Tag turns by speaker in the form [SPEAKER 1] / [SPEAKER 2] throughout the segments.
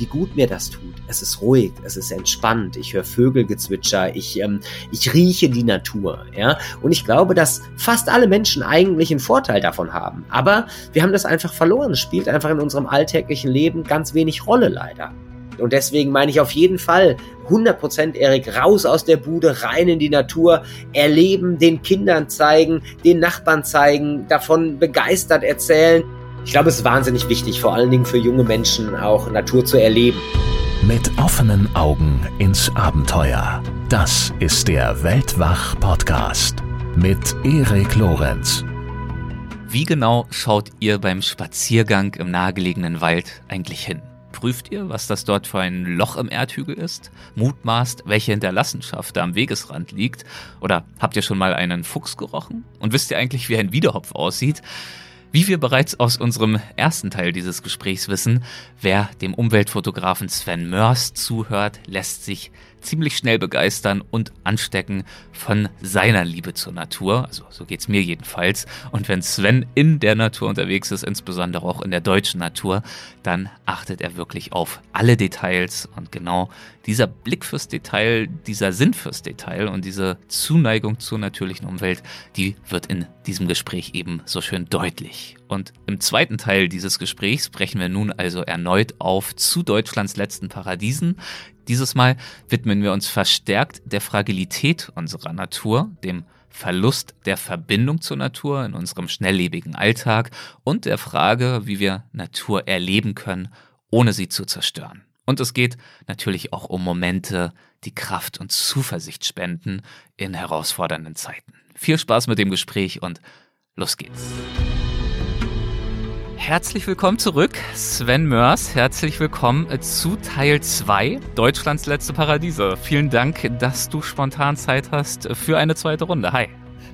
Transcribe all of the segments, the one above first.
[SPEAKER 1] wie gut mir das tut. Es ist ruhig, es ist entspannt, ich höre Vögelgezwitscher, ich, ähm, ich rieche die Natur, ja. Und ich glaube, dass fast alle Menschen eigentlich einen Vorteil davon haben. Aber wir haben das einfach verloren. Es spielt einfach in unserem alltäglichen Leben ganz wenig Rolle leider. Und deswegen meine ich auf jeden Fall 100% Erik, raus aus der Bude, rein in die Natur, erleben, den Kindern zeigen, den Nachbarn zeigen, davon begeistert erzählen. Ich glaube, es ist wahnsinnig wichtig, vor allen Dingen für junge Menschen auch Natur zu erleben.
[SPEAKER 2] Mit offenen Augen ins Abenteuer. Das ist der Weltwach-Podcast mit Erik Lorenz.
[SPEAKER 3] Wie genau schaut ihr beim Spaziergang im nahegelegenen Wald eigentlich hin? Prüft ihr, was das dort für ein Loch im Erdhügel ist? Mutmaßt, welche Hinterlassenschaft da am Wegesrand liegt? Oder habt ihr schon mal einen Fuchs gerochen? Und wisst ihr eigentlich, wie ein Wiederhopf aussieht? Wie wir bereits aus unserem ersten Teil dieses Gesprächs wissen, wer dem Umweltfotografen Sven Mörs zuhört, lässt sich ziemlich schnell begeistern und anstecken von seiner Liebe zur Natur. Also so geht's mir jedenfalls. Und wenn Sven in der Natur unterwegs ist, insbesondere auch in der deutschen Natur, dann achtet er wirklich auf alle Details. Und genau dieser Blick fürs Detail, dieser Sinn fürs Detail und diese Zuneigung zur natürlichen Umwelt, die wird in diesem Gespräch eben so schön deutlich. Und im zweiten Teil dieses Gesprächs brechen wir nun also erneut auf zu Deutschlands letzten Paradiesen. Dieses Mal widmen wir uns verstärkt der Fragilität unserer Natur, dem Verlust der Verbindung zur Natur in unserem schnelllebigen Alltag und der Frage, wie wir Natur erleben können, ohne sie zu zerstören. Und es geht natürlich auch um Momente, die Kraft und Zuversicht spenden in herausfordernden Zeiten. Viel Spaß mit dem Gespräch und los geht's. Herzlich willkommen zurück, Sven Mörs. Herzlich willkommen zu Teil 2 Deutschlands letzte Paradiese. Vielen Dank, dass du spontan Zeit hast für eine zweite Runde. Hi.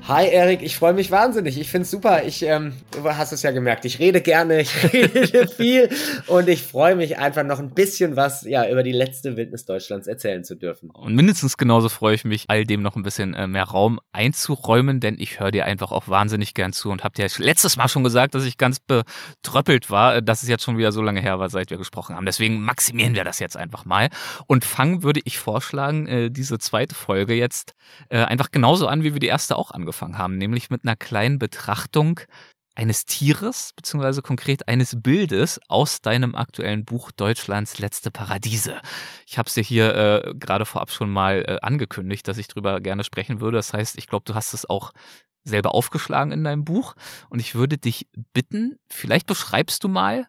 [SPEAKER 1] Hi Erik, ich freue mich wahnsinnig. Ich finde es super. Ich, ähm, hast es ja gemerkt, ich rede gerne, ich rede viel und ich freue mich einfach noch ein bisschen was ja über die letzte Wildnis Deutschlands erzählen zu dürfen.
[SPEAKER 3] Und mindestens genauso freue ich mich, all dem noch ein bisschen äh, mehr Raum einzuräumen, denn ich höre dir einfach auch wahnsinnig gern zu und habe dir letztes Mal schon gesagt, dass ich ganz betröppelt war, äh, dass es jetzt schon wieder so lange her war, seit wir gesprochen haben. Deswegen maximieren wir das jetzt einfach mal und fangen, würde ich vorschlagen, äh, diese zweite Folge jetzt äh, einfach genauso an, wie wir die erste auch angefangen angefangen haben, nämlich mit einer kleinen Betrachtung eines Tieres, beziehungsweise konkret eines Bildes aus deinem aktuellen Buch Deutschlands letzte Paradiese. Ich habe es dir hier äh, gerade vorab schon mal äh, angekündigt, dass ich darüber gerne sprechen würde. Das heißt, ich glaube, du hast es auch selber aufgeschlagen in deinem Buch. Und ich würde dich bitten, vielleicht beschreibst du mal,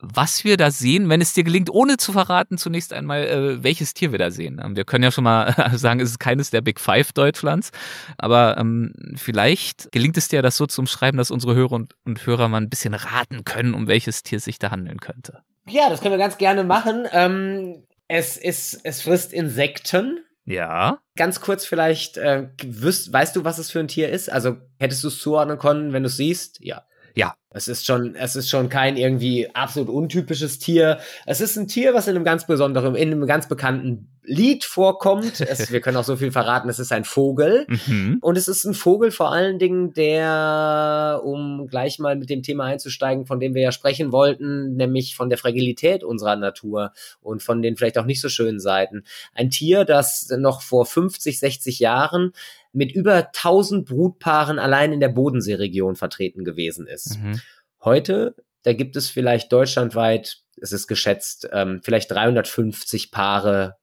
[SPEAKER 3] was wir da sehen, wenn es dir gelingt, ohne zu verraten, zunächst einmal, äh, welches Tier wir da sehen. Ähm, wir können ja schon mal sagen, es ist keines der Big Five Deutschlands, aber ähm, vielleicht gelingt es dir, das so zu umschreiben, dass unsere Hörer und, und Hörer mal ein bisschen raten können, um welches Tier es sich da handeln könnte.
[SPEAKER 1] Ja, das können wir ganz gerne machen. Ähm, es ist, es frisst Insekten.
[SPEAKER 3] Ja.
[SPEAKER 1] Ganz kurz vielleicht, äh, wüsst, weißt du, was es für ein Tier ist? Also hättest du es zuordnen können, wenn du es siehst? Ja.
[SPEAKER 3] Ja.
[SPEAKER 1] Es ist schon, es ist schon kein irgendwie absolut untypisches Tier. Es ist ein Tier, was in einem ganz besonderen, in einem ganz bekannten Lied vorkommt. Es, wir können auch so viel verraten, es ist ein Vogel. Mhm. Und es ist ein Vogel vor allen Dingen, der, um gleich mal mit dem Thema einzusteigen, von dem wir ja sprechen wollten, nämlich von der Fragilität unserer Natur und von den vielleicht auch nicht so schönen Seiten. Ein Tier, das noch vor 50, 60 Jahren mit über 1000 Brutpaaren allein in der Bodenseeregion vertreten gewesen ist. Mhm. Heute, da gibt es vielleicht deutschlandweit, es ist geschätzt, ähm, vielleicht 350 Paare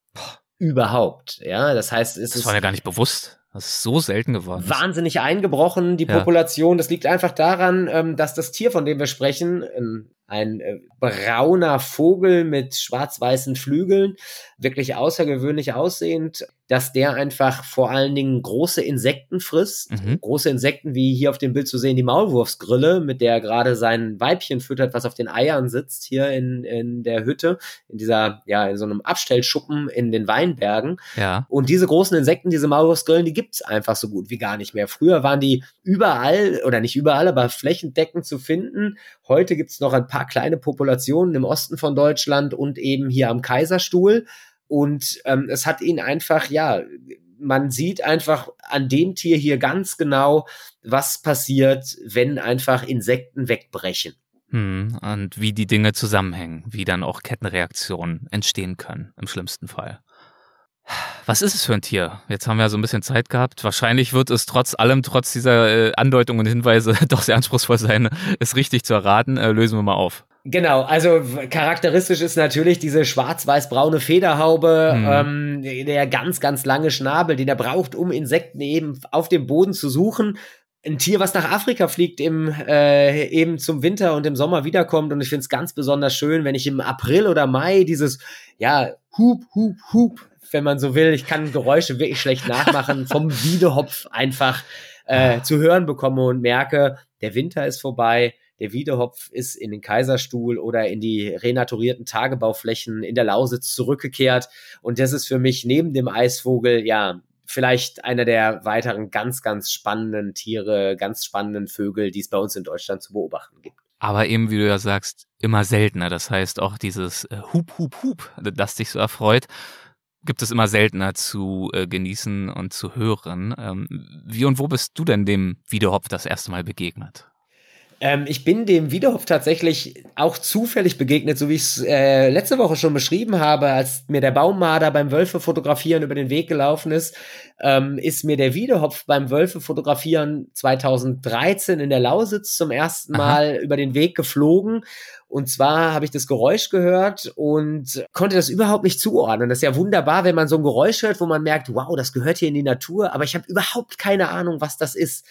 [SPEAKER 1] überhaupt. Ja, das heißt, es
[SPEAKER 3] das
[SPEAKER 1] ist.
[SPEAKER 3] war ja gar nicht bewusst. Das ist so selten geworden.
[SPEAKER 1] Wahnsinnig eingebrochen, die ja. Population. Das liegt einfach daran, ähm, dass das Tier, von dem wir sprechen, ähm, ein äh, brauner Vogel mit schwarz-weißen Flügeln, wirklich außergewöhnlich aussehend, dass der einfach vor allen Dingen große Insekten frisst. Mhm. Große Insekten, wie hier auf dem Bild zu sehen, die Maulwurfsgrille, mit der er gerade sein Weibchen füttert, was auf den Eiern sitzt, hier in, in der Hütte, in dieser, ja, in so einem Abstellschuppen in den Weinbergen.
[SPEAKER 3] Ja.
[SPEAKER 1] Und diese großen Insekten, diese Maulwurfsgrillen, die gibt's einfach so gut wie gar nicht mehr. Früher waren die überall, oder nicht überall, aber flächendeckend zu finden. Heute gibt's noch ein paar kleine Populationen im Osten von Deutschland und eben hier am Kaiserstuhl. Und ähm, es hat ihn einfach, ja, man sieht einfach an dem Tier hier ganz genau, was passiert, wenn einfach Insekten wegbrechen.
[SPEAKER 3] Hm, und wie die Dinge zusammenhängen, wie dann auch Kettenreaktionen entstehen können, im schlimmsten Fall. Was ist es für ein Tier? Jetzt haben wir ja so ein bisschen Zeit gehabt. Wahrscheinlich wird es trotz allem, trotz dieser äh, Andeutungen und Hinweise doch sehr anspruchsvoll sein, es richtig zu erraten. Äh, lösen wir mal auf.
[SPEAKER 1] Genau, also charakteristisch ist natürlich diese schwarz-weiß-braune Federhaube, hm. ähm, der ganz, ganz lange Schnabel, den er braucht, um Insekten eben auf dem Boden zu suchen. Ein Tier, was nach Afrika fliegt, im, äh, eben zum Winter und im Sommer wiederkommt. Und ich finde es ganz besonders schön, wenn ich im April oder Mai dieses, ja, Hup, Hup, Hup wenn man so will. Ich kann Geräusche wirklich schlecht nachmachen, vom Wiedehopf einfach äh, zu hören bekomme und merke, der Winter ist vorbei, der Wiedehopf ist in den Kaiserstuhl oder in die renaturierten Tagebauflächen in der Lausitz zurückgekehrt. Und das ist für mich neben dem Eisvogel, ja, vielleicht einer der weiteren ganz, ganz spannenden Tiere, ganz spannenden Vögel, die es bei uns in Deutschland zu beobachten gibt.
[SPEAKER 3] Aber eben, wie du ja sagst, immer seltener. Das heißt auch dieses äh, Hup, Hup, Hup, das dich so erfreut gibt es immer seltener zu äh, genießen und zu hören. Ähm, wie und wo bist du denn dem Wiederhopf das erste Mal begegnet?
[SPEAKER 1] Ähm, ich bin dem Wiederhopf tatsächlich auch zufällig begegnet, so wie ich es äh, letzte Woche schon beschrieben habe, als mir der Baummarder beim Wölfe fotografieren über den Weg gelaufen ist, ähm, ist mir der Wiederhopf beim Wölfe fotografieren 2013 in der Lausitz zum ersten Mal Aha. über den Weg geflogen. Und zwar habe ich das Geräusch gehört und konnte das überhaupt nicht zuordnen. Das ist ja wunderbar, wenn man so ein Geräusch hört, wo man merkt, wow, das gehört hier in die Natur, aber ich habe überhaupt keine Ahnung, was das ist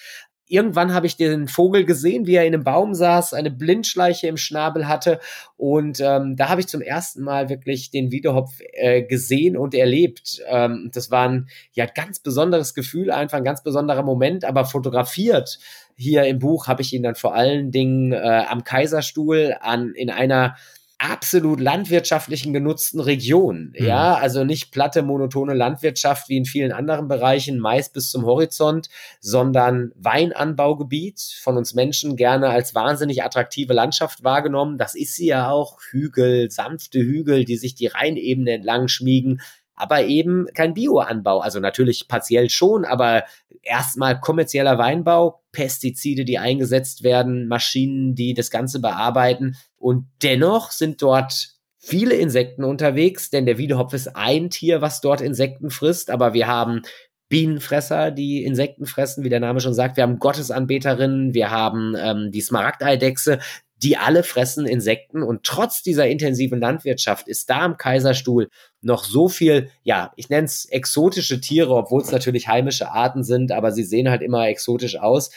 [SPEAKER 1] irgendwann habe ich den Vogel gesehen, wie er in einem Baum saß, eine Blindschleiche im Schnabel hatte. Und ähm, da habe ich zum ersten Mal wirklich den Wiederhopf äh, gesehen und erlebt. Ähm, das war ein ja ganz besonderes Gefühl, einfach ein ganz besonderer Moment, aber fotografiert. Hier im Buch habe ich ihn dann vor allen Dingen äh, am Kaiserstuhl an in einer absolut landwirtschaftlichen genutzten Region. Mhm. Ja, also nicht platte, monotone Landwirtschaft wie in vielen anderen Bereichen, Mais bis zum Horizont, sondern Weinanbaugebiet, von uns Menschen gerne als wahnsinnig attraktive Landschaft wahrgenommen. Das ist sie ja auch. Hügel, sanfte Hügel, die sich die Rheinebene entlang schmiegen aber eben kein Bioanbau. Also natürlich partiell schon, aber erstmal kommerzieller Weinbau, Pestizide, die eingesetzt werden, Maschinen, die das Ganze bearbeiten. Und dennoch sind dort viele Insekten unterwegs, denn der Wiedehopf ist ein Tier, was dort Insekten frisst, aber wir haben Bienenfresser, die Insekten fressen, wie der Name schon sagt. Wir haben Gottesanbeterinnen, wir haben ähm, die Smaragdeidechse, die alle fressen Insekten und trotz dieser intensiven Landwirtschaft ist da am Kaiserstuhl noch so viel, ja, ich nenne es exotische Tiere, obwohl es natürlich heimische Arten sind, aber sie sehen halt immer exotisch aus.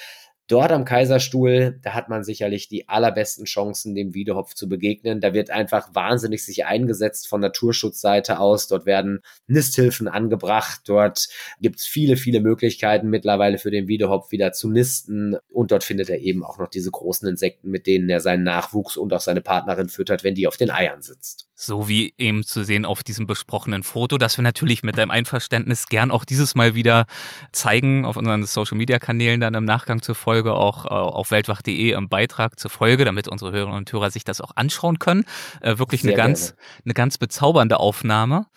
[SPEAKER 1] Dort am Kaiserstuhl, da hat man sicherlich die allerbesten Chancen, dem Wiedehopf zu begegnen. Da wird einfach wahnsinnig sich eingesetzt von Naturschutzseite aus. Dort werden Nisthilfen angebracht. Dort gibt's viele, viele Möglichkeiten mittlerweile für den Wiedehopf wieder zu nisten. Und dort findet er eben auch noch diese großen Insekten, mit denen er seinen Nachwuchs und auch seine Partnerin füttert, wenn die auf den Eiern sitzt.
[SPEAKER 3] So wie eben zu sehen auf diesem besprochenen Foto, das wir natürlich mit deinem Einverständnis gern auch dieses Mal wieder zeigen auf unseren Social Media Kanälen dann im Nachgang zur Folge auch äh, auf weltwach.de im Beitrag zur Folge, damit unsere Hörerinnen und Hörer sich das auch anschauen können. Äh, wirklich Sehr eine ganz, eine ganz bezaubernde Aufnahme.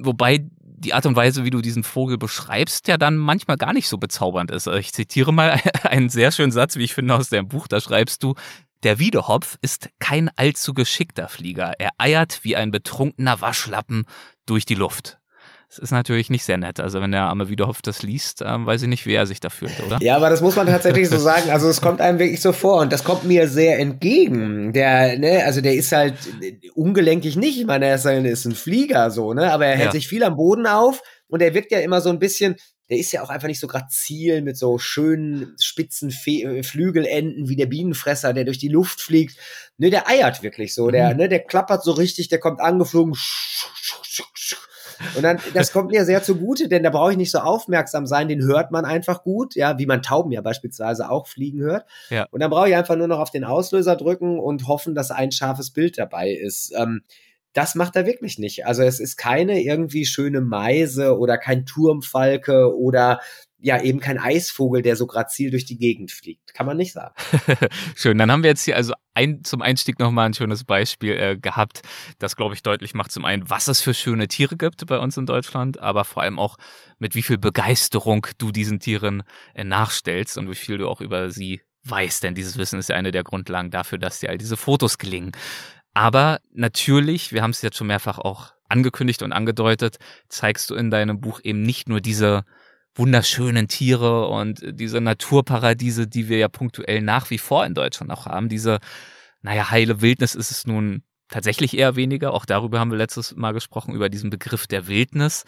[SPEAKER 3] Wobei die Art und Weise, wie du diesen Vogel beschreibst, ja dann manchmal gar nicht so bezaubernd ist. Ich zitiere mal einen sehr schönen Satz, wie ich finde, aus deinem Buch. Da schreibst du, der Wiedehopf ist kein allzu geschickter Flieger. Er eiert wie ein betrunkener Waschlappen durch die Luft. Das ist natürlich nicht sehr nett. Also wenn der arme Wiedehopf das liest, ähm, weiß ich nicht, wie er sich da fühlt, oder?
[SPEAKER 1] Ja, aber das muss man tatsächlich so sagen. Also es kommt einem wirklich so vor und das kommt mir sehr entgegen. Der, ne, also der ist halt ungelenkig nicht. Ich meine, er ist ein, ist ein Flieger so, ne, aber er hält ja. sich viel am Boden auf und er wirkt ja immer so ein bisschen, der ist ja auch einfach nicht so grazil mit so schönen spitzen Fe äh, Flügelenden wie der Bienenfresser, der durch die Luft fliegt. Ne, der eiert wirklich so, der, mhm. ne, der klappert so richtig, der kommt angeflogen. Und dann, das kommt mir sehr zugute, denn da brauche ich nicht so aufmerksam sein, den hört man einfach gut, ja, wie man Tauben ja beispielsweise auch fliegen hört. Ja. Und dann brauche ich einfach nur noch auf den Auslöser drücken und hoffen, dass ein scharfes Bild dabei ist. Ähm, das macht er wirklich nicht. Also es ist keine irgendwie schöne Meise oder kein Turmfalke oder ja eben kein Eisvogel, der so grazil durch die Gegend fliegt. Kann man nicht sagen.
[SPEAKER 3] Schön. Dann haben wir jetzt hier also ein, zum Einstieg nochmal ein schönes Beispiel äh, gehabt, das, glaube ich, deutlich macht zum einen, was es für schöne Tiere gibt bei uns in Deutschland, aber vor allem auch, mit wie viel Begeisterung du diesen Tieren äh, nachstellst und wie viel du auch über sie weiß, denn dieses Wissen ist ja eine der Grundlagen dafür, dass dir all diese Fotos gelingen. Aber natürlich, wir haben es jetzt schon mehrfach auch angekündigt und angedeutet, zeigst du in deinem Buch eben nicht nur diese wunderschönen Tiere und diese Naturparadiese, die wir ja punktuell nach wie vor in Deutschland auch haben. Diese, naja, heile Wildnis ist es nun tatsächlich eher weniger. Auch darüber haben wir letztes Mal gesprochen, über diesen Begriff der Wildnis.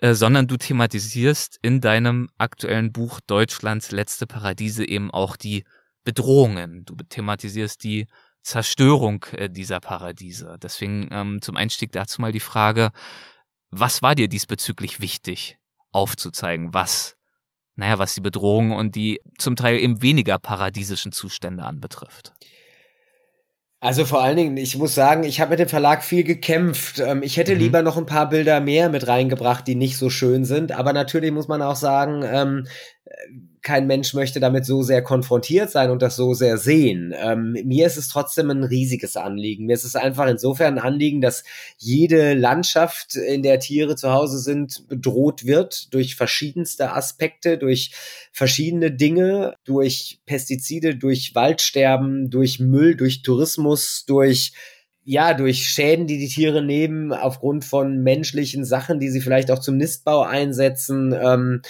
[SPEAKER 3] Äh, sondern du thematisierst in deinem aktuellen Buch Deutschlands letzte Paradiese eben auch die Bedrohungen. Du thematisierst die Zerstörung äh, dieser Paradiese. Deswegen ähm, zum Einstieg dazu mal die Frage, was war dir diesbezüglich wichtig aufzuzeigen, was, naja, was die Bedrohung und die zum Teil eben weniger paradiesischen Zustände anbetrifft?
[SPEAKER 1] Also vor allen Dingen, ich muss sagen, ich habe mit dem Verlag viel gekämpft. Ähm, ich hätte mhm. lieber noch ein paar Bilder mehr mit reingebracht, die nicht so schön sind. Aber natürlich muss man auch sagen, ähm, kein Mensch möchte damit so sehr konfrontiert sein und das so sehr sehen. Ähm, mir ist es trotzdem ein riesiges Anliegen. Mir ist es einfach insofern ein Anliegen, dass jede Landschaft, in der Tiere zu Hause sind, bedroht wird durch verschiedenste Aspekte, durch verschiedene Dinge, durch Pestizide, durch Waldsterben, durch Müll, durch Tourismus, durch ja, durch Schäden, die die Tiere nehmen, aufgrund von menschlichen Sachen, die sie vielleicht auch zum Nistbau einsetzen. Ähm,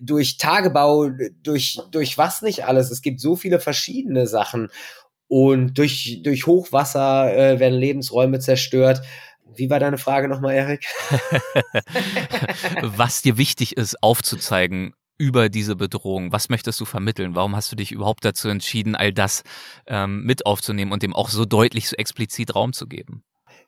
[SPEAKER 1] durch Tagebau, durch, durch was nicht alles. Es gibt so viele verschiedene Sachen. Und durch, durch Hochwasser äh, werden Lebensräume zerstört. Wie war deine Frage nochmal, Erik?
[SPEAKER 3] was dir wichtig ist, aufzuzeigen über diese Bedrohung? Was möchtest du vermitteln? Warum hast du dich überhaupt dazu entschieden, all das ähm, mit aufzunehmen und dem auch so deutlich, so explizit Raum zu geben?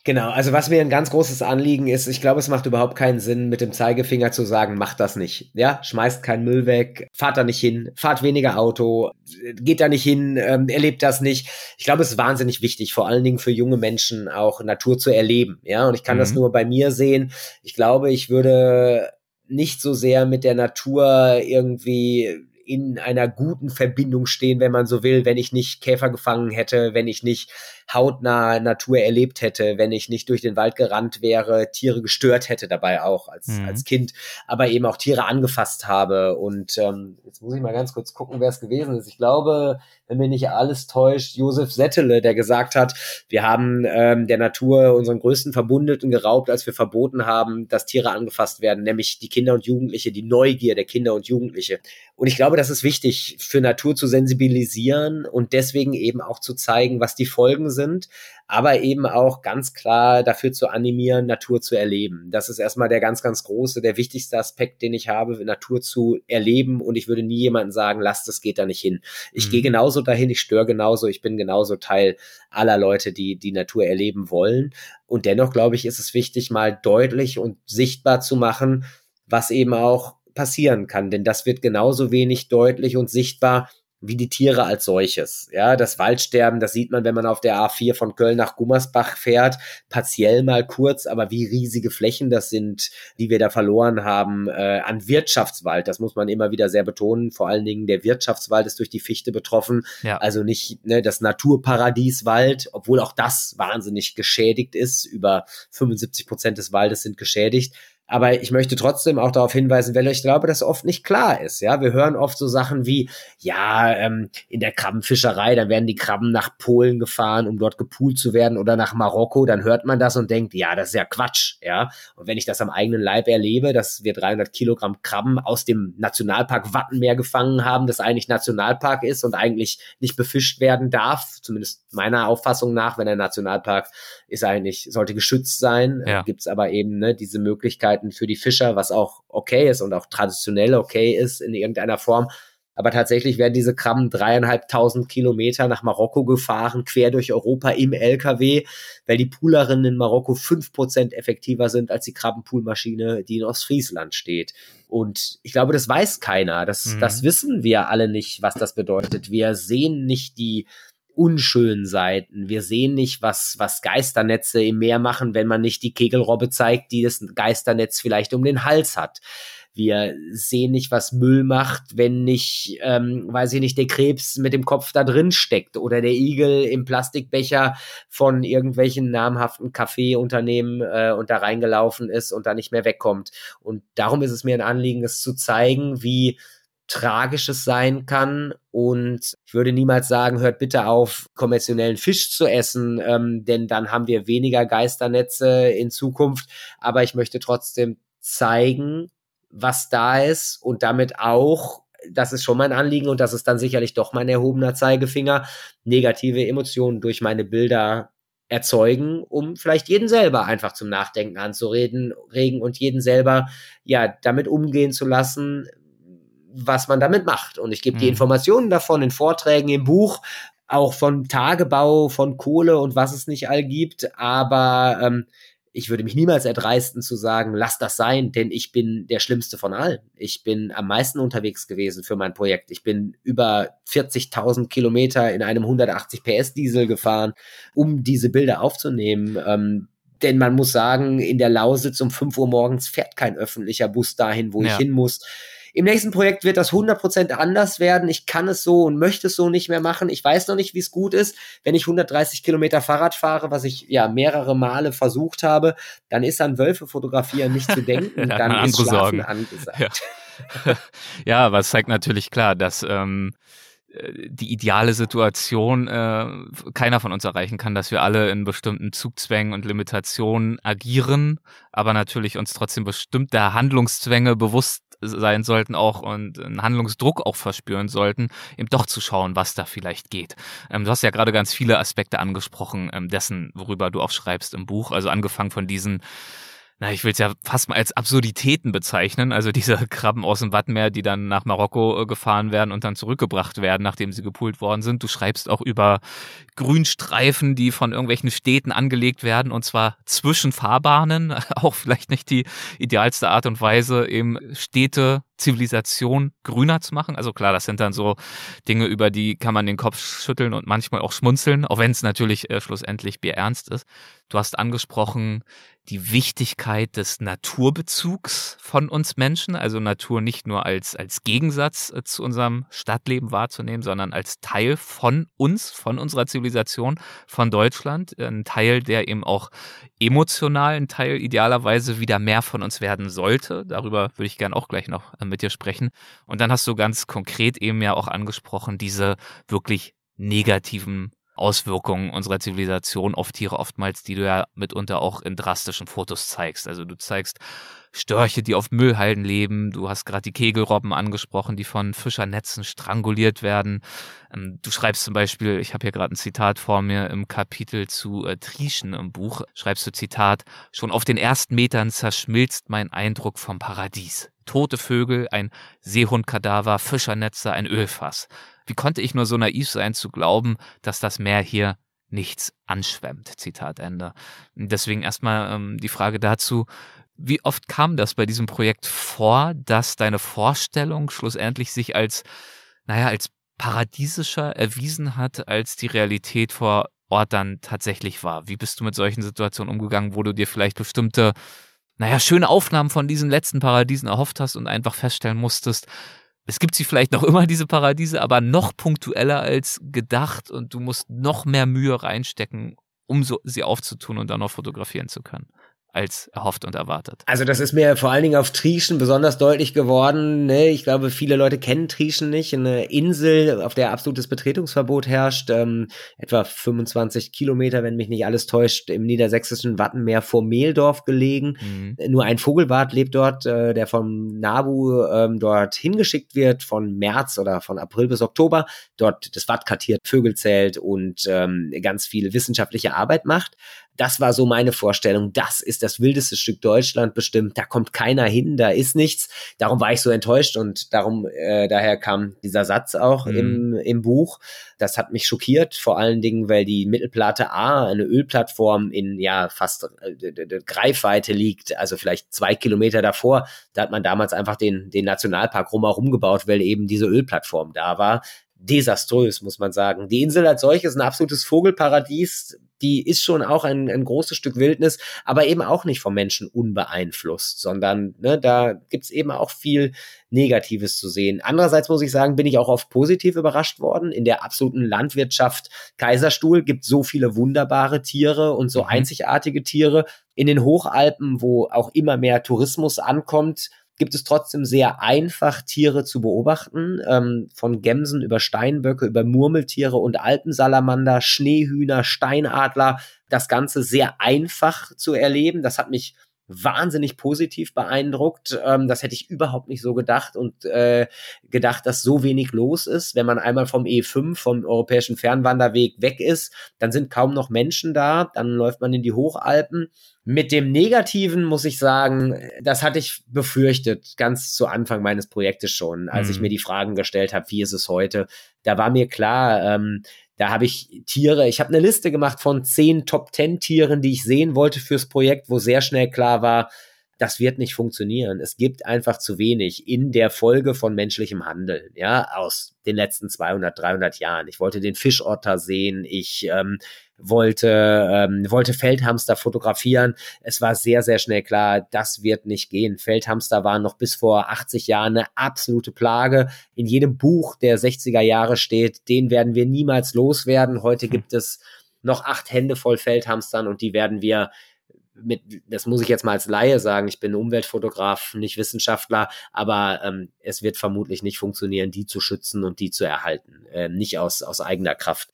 [SPEAKER 1] Genau, also was mir ein ganz großes Anliegen ist, ich glaube, es macht überhaupt keinen Sinn, mit dem Zeigefinger zu sagen, macht das nicht. Ja, schmeißt keinen Müll weg, fahrt da nicht hin, fahrt weniger Auto, geht da nicht hin, ähm, erlebt das nicht. Ich glaube, es ist wahnsinnig wichtig, vor allen Dingen für junge Menschen auch Natur zu erleben. Ja, und ich kann mhm. das nur bei mir sehen. Ich glaube, ich würde nicht so sehr mit der Natur irgendwie in einer guten Verbindung stehen, wenn man so will, wenn ich nicht Käfer gefangen hätte, wenn ich nicht hautnah Natur erlebt hätte, wenn ich nicht durch den Wald gerannt wäre, Tiere gestört hätte dabei auch als, mhm. als Kind, aber eben auch Tiere angefasst habe. Und ähm, jetzt muss ich mal ganz kurz gucken, wer es gewesen ist. Ich glaube, wenn mir nicht alles täuscht, Josef Settele, der gesagt hat, wir haben ähm, der Natur unseren größten Verbundeten geraubt, als wir verboten haben, dass Tiere angefasst werden, nämlich die Kinder und Jugendliche, die Neugier der Kinder und Jugendliche. Und ich glaube, das ist wichtig, für Natur zu sensibilisieren und deswegen eben auch zu zeigen, was die Folgen sind, aber eben auch ganz klar dafür zu animieren, Natur zu erleben. Das ist erstmal der ganz, ganz große, der wichtigste Aspekt, den ich habe, Natur zu erleben. Und ich würde nie jemanden sagen, lass das geht da nicht hin. Ich mhm. gehe genauso dahin, ich störe genauso, ich bin genauso Teil aller Leute, die die Natur erleben wollen. Und dennoch, glaube ich, ist es wichtig, mal deutlich und sichtbar zu machen, was eben auch passieren kann. Denn das wird genauso wenig deutlich und sichtbar, wie die Tiere als solches. Ja, das Waldsterben, das sieht man, wenn man auf der A4 von Köln nach Gummersbach fährt, partiell mal kurz, aber wie riesige Flächen das sind, die wir da verloren haben äh, an Wirtschaftswald. Das muss man immer wieder sehr betonen. Vor allen Dingen der Wirtschaftswald ist durch die Fichte betroffen. Ja. Also nicht ne, das Naturparadieswald, obwohl auch das wahnsinnig geschädigt ist. Über 75 Prozent des Waldes sind geschädigt. Aber ich möchte trotzdem auch darauf hinweisen, weil ich glaube, dass oft nicht klar ist. Ja, wir hören oft so Sachen wie, ja, ähm, in der Krabbenfischerei, dann werden die Krabben nach Polen gefahren, um dort gepoolt zu werden oder nach Marokko. Dann hört man das und denkt, ja, das ist ja Quatsch. Ja, und wenn ich das am eigenen Leib erlebe, dass wir 300 Kilogramm Krabben aus dem Nationalpark Wattenmeer gefangen haben, das eigentlich Nationalpark ist und eigentlich nicht befischt werden darf, zumindest meiner Auffassung nach, wenn ein Nationalpark ist eigentlich, sollte geschützt sein, ja. gibt es aber eben ne, diese Möglichkeit, Möglichkeiten für die Fischer, was auch okay ist und auch traditionell okay ist in irgendeiner Form. Aber tatsächlich werden diese Krabben dreieinhalbtausend Kilometer nach Marokko gefahren, quer durch Europa im LKW, weil die Poolerinnen in Marokko fünf Prozent effektiver sind als die Krabbenpoolmaschine, die in Ostfriesland steht. Und ich glaube, das weiß keiner. Das, mhm. das wissen wir alle nicht, was das bedeutet. Wir sehen nicht die unschönen Seiten. Wir sehen nicht, was, was Geisternetze im Meer machen, wenn man nicht die Kegelrobbe zeigt, die das Geisternetz vielleicht um den Hals hat. Wir sehen nicht, was Müll macht, wenn nicht, ähm, weiß ich nicht, der Krebs mit dem Kopf da drin steckt oder der Igel im Plastikbecher von irgendwelchen namhaften Kaffeeunternehmen äh, und da reingelaufen ist und da nicht mehr wegkommt. Und darum ist es mir ein Anliegen, es zu zeigen, wie Tragisches sein kann. Und ich würde niemals sagen, hört bitte auf, konventionellen Fisch zu essen, ähm, denn dann haben wir weniger Geisternetze in Zukunft. Aber ich möchte trotzdem zeigen, was da ist und damit auch, das ist schon mein Anliegen und das ist dann sicherlich doch mein erhobener Zeigefinger, negative Emotionen durch meine Bilder erzeugen, um vielleicht jeden selber einfach zum Nachdenken anzureden, regen und jeden selber ja damit umgehen zu lassen, was man damit macht. Und ich gebe mhm. die Informationen davon in Vorträgen, im Buch, auch von Tagebau, von Kohle und was es nicht all gibt. Aber ähm, ich würde mich niemals erdreisten zu sagen, lass das sein, denn ich bin der Schlimmste von allen. Ich bin am meisten unterwegs gewesen für mein Projekt. Ich bin über 40.000 Kilometer in einem 180 PS Diesel gefahren, um diese Bilder aufzunehmen. Ähm, denn man muss sagen, in der Lausitz um 5 Uhr morgens fährt kein öffentlicher Bus dahin, wo ja. ich hin muss. Im nächsten Projekt wird das 100% anders werden. Ich kann es so und möchte es so nicht mehr machen. Ich weiß noch nicht, wie es gut ist. Wenn ich 130 Kilometer Fahrrad fahre, was ich ja mehrere Male versucht habe, dann ist an Wölfe fotografieren nicht zu denken.
[SPEAKER 3] ja,
[SPEAKER 1] dann
[SPEAKER 3] ist Schlafen Sorgen. angesagt. Ja. ja, aber es zeigt natürlich klar, dass ähm, die ideale Situation äh, keiner von uns erreichen kann, dass wir alle in bestimmten Zugzwängen und Limitationen agieren, aber natürlich uns trotzdem bestimmter Handlungszwänge bewusst sein sollten auch und einen Handlungsdruck auch verspüren sollten, eben doch zu schauen, was da vielleicht geht. Ähm, du hast ja gerade ganz viele Aspekte angesprochen ähm, dessen, worüber du auch schreibst im Buch, also angefangen von diesen na, ich will es ja fast mal als Absurditäten bezeichnen, also diese Krabben aus dem Wattenmeer, die dann nach Marokko äh, gefahren werden und dann zurückgebracht werden, nachdem sie gepult worden sind. Du schreibst auch über Grünstreifen, die von irgendwelchen Städten angelegt werden und zwar zwischen Fahrbahnen, auch vielleicht nicht die idealste Art und Weise, eben Städte Zivilisation grüner zu machen. Also klar, das sind dann so Dinge, über die kann man den Kopf schütteln und manchmal auch schmunzeln, auch wenn es natürlich äh, schlussendlich bierernst ist. Du hast angesprochen die Wichtigkeit des Naturbezugs von uns Menschen, also Natur nicht nur als, als Gegensatz äh, zu unserem Stadtleben wahrzunehmen, sondern als Teil von uns, von unserer Zivilisation, von Deutschland. Ein Teil, der eben auch emotional, ein Teil idealerweise wieder mehr von uns werden sollte. Darüber würde ich gerne auch gleich noch äh, mit dir sprechen. Und dann hast du ganz konkret eben ja auch angesprochen, diese wirklich negativen Auswirkungen unserer Zivilisation auf Tiere oftmals, die du ja mitunter auch in drastischen Fotos zeigst. Also du zeigst Störche, die auf Müllhalden leben. Du hast gerade die Kegelrobben angesprochen, die von Fischernetzen stranguliert werden. Ähm, du schreibst zum Beispiel, ich habe hier gerade ein Zitat vor mir im Kapitel zu äh, Trieschen im Buch, schreibst du Zitat, schon auf den ersten Metern zerschmilzt mein Eindruck vom Paradies. Tote Vögel, ein Seehundkadaver, Fischernetze, ein Ölfass. Wie konnte ich nur so naiv sein zu glauben, dass das Meer hier nichts anschwemmt? Zitat Ende. Deswegen erstmal ähm, die Frage dazu, wie oft kam das bei diesem Projekt vor, dass deine Vorstellung schlussendlich sich als, naja, als paradiesischer erwiesen hat, als die Realität vor Ort dann tatsächlich war? Wie bist du mit solchen Situationen umgegangen, wo du dir vielleicht bestimmte, naja, schöne Aufnahmen von diesen letzten Paradiesen erhofft hast und einfach feststellen musstest, es gibt sie vielleicht noch immer, diese Paradiese, aber noch punktueller als gedacht und du musst noch mehr Mühe reinstecken, um so, sie aufzutun und dann noch fotografieren zu können als erhofft und erwartet.
[SPEAKER 1] Also das ist mir vor allen Dingen auf Trieschen besonders deutlich geworden. Ne? Ich glaube, viele Leute kennen Trieschen nicht. Eine Insel, auf der absolutes Betretungsverbot herrscht, ähm, etwa 25 Kilometer, wenn mich nicht alles täuscht, im niedersächsischen Wattenmeer vor Mehldorf gelegen. Mhm. Nur ein Vogelwart lebt dort, äh, der vom NABU ähm, dort hingeschickt wird, von März oder von April bis Oktober, dort das Watt kartiert, Vögel zählt und ähm, ganz viel wissenschaftliche Arbeit macht das war so meine Vorstellung. Das ist das wildeste Stück Deutschland bestimmt. Da kommt keiner hin, da ist nichts. Darum war ich so enttäuscht und darum, äh, daher kam dieser Satz auch mhm. im, im Buch. Das hat mich schockiert, vor allen Dingen, weil die Mittelplatte A, eine Ölplattform in ja fast äh, Greifweite liegt, also vielleicht zwei Kilometer davor. Da hat man damals einfach den, den Nationalpark rumherum gebaut, weil eben diese Ölplattform da war desaströs, muss man sagen. Die Insel als solches ein absolutes Vogelparadies die ist schon auch ein, ein großes Stück Wildnis, aber eben auch nicht vom Menschen unbeeinflusst, sondern ne, da gibt's eben auch viel Negatives zu sehen. Andererseits muss ich sagen, bin ich auch oft positiv überrascht worden. In der absoluten Landwirtschaft Kaiserstuhl gibt so viele wunderbare Tiere und so mhm. einzigartige Tiere. In den Hochalpen, wo auch immer mehr Tourismus ankommt, gibt es trotzdem sehr einfach Tiere zu beobachten, ähm, von Gämsen über Steinböcke, über Murmeltiere und Alpensalamander, Schneehühner, Steinadler, das Ganze sehr einfach zu erleben. Das hat mich wahnsinnig positiv beeindruckt. Ähm, das hätte ich überhaupt nicht so gedacht und äh, gedacht, dass so wenig los ist. Wenn man einmal vom E5, vom europäischen Fernwanderweg weg ist, dann sind kaum noch Menschen da. Dann läuft man in die Hochalpen. Mit dem Negativen muss ich sagen, das hatte ich befürchtet, ganz zu Anfang meines Projektes schon, als mhm. ich mir die Fragen gestellt habe, wie ist es heute. Da war mir klar, ähm, da habe ich Tiere, ich habe eine Liste gemacht von zehn Top Ten Tieren, die ich sehen wollte fürs Projekt, wo sehr schnell klar war, das wird nicht funktionieren. Es gibt einfach zu wenig in der Folge von menschlichem Handeln, ja, aus den letzten 200, 300 Jahren. Ich wollte den Fischotter sehen, ich ähm, wollte, ähm, wollte Feldhamster fotografieren. Es war sehr, sehr schnell klar, das wird nicht gehen. Feldhamster waren noch bis vor 80 Jahren eine absolute Plage. In jedem Buch der 60er Jahre steht, den werden wir niemals loswerden. Heute gibt es noch acht Hände voll Feldhamstern und die werden wir mit, das muss ich jetzt mal als Laie sagen, ich bin Umweltfotograf, nicht Wissenschaftler, aber ähm, es wird vermutlich nicht funktionieren, die zu schützen und die zu erhalten, äh, nicht aus, aus eigener Kraft.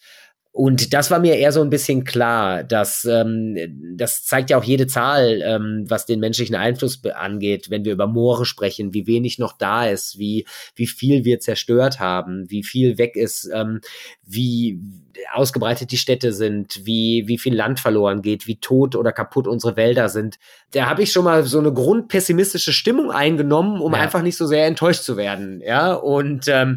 [SPEAKER 1] Und das war mir eher so ein bisschen klar, dass ähm, das zeigt ja auch jede Zahl, ähm, was den menschlichen Einfluss angeht, wenn wir über Moore sprechen, wie wenig noch da ist, wie wie viel wir zerstört haben, wie viel weg ist, ähm, wie ausgebreitet die Städte sind, wie wie viel Land verloren geht, wie tot oder kaputt unsere Wälder sind. Da habe ich schon mal so eine grundpessimistische Stimmung eingenommen, um ja. einfach nicht so sehr enttäuscht zu werden, ja und ähm,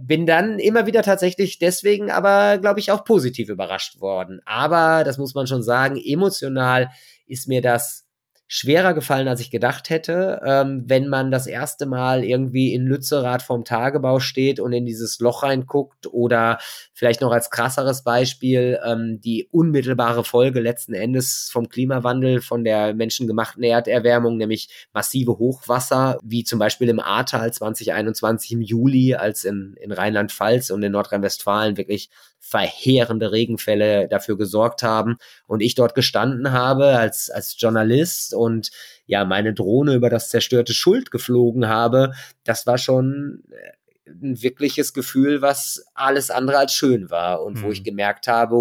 [SPEAKER 1] bin dann immer wieder tatsächlich deswegen aber, glaube ich, auch positiv überrascht worden. Aber, das muss man schon sagen, emotional ist mir das schwerer gefallen, als ich gedacht hätte, ähm, wenn man das erste Mal irgendwie in Lützerath vorm Tagebau steht und in dieses Loch reinguckt oder vielleicht noch als krasseres Beispiel ähm, die unmittelbare Folge letzten Endes vom Klimawandel, von der menschengemachten Erderwärmung, nämlich massive Hochwasser, wie zum Beispiel im Ahrtal 2021 im Juli, als in, in Rheinland-Pfalz und in Nordrhein-Westfalen wirklich verheerende Regenfälle dafür gesorgt haben. Und ich dort gestanden habe als, als Journalist und ja, meine Drohne über das zerstörte Schuld geflogen habe, das war schon äh, ein wirkliches Gefühl, was alles andere als schön war und mhm. wo ich mhm. gemerkt habe,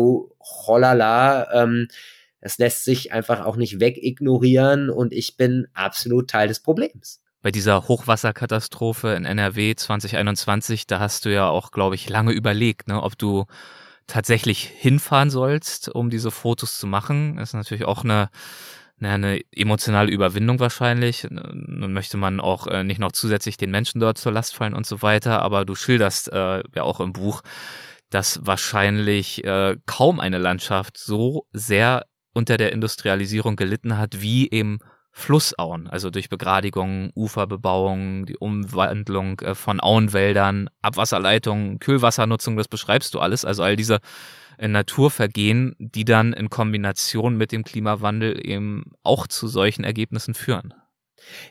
[SPEAKER 1] hollala, ähm, es lässt sich einfach auch nicht wegignorieren und ich bin absolut Teil des Problems
[SPEAKER 3] bei dieser Hochwasserkatastrophe in NRW 2021, da hast du ja auch, glaube ich, lange überlegt, ne, ob du tatsächlich hinfahren sollst, um diese Fotos zu machen. Das ist natürlich auch eine, eine emotionale Überwindung wahrscheinlich. Nun möchte man auch äh, nicht noch zusätzlich den Menschen dort zur Last fallen und so weiter, aber du schilderst äh, ja auch im Buch, dass wahrscheinlich äh, kaum eine Landschaft so sehr unter der Industrialisierung gelitten hat, wie eben Flussauen, also durch Begradigung, Uferbebauung, die Umwandlung äh, von Auenwäldern, Abwasserleitungen, Kühlwassernutzung, das beschreibst du alles, also all diese Naturvergehen, die dann in Kombination mit dem Klimawandel eben auch zu solchen Ergebnissen führen.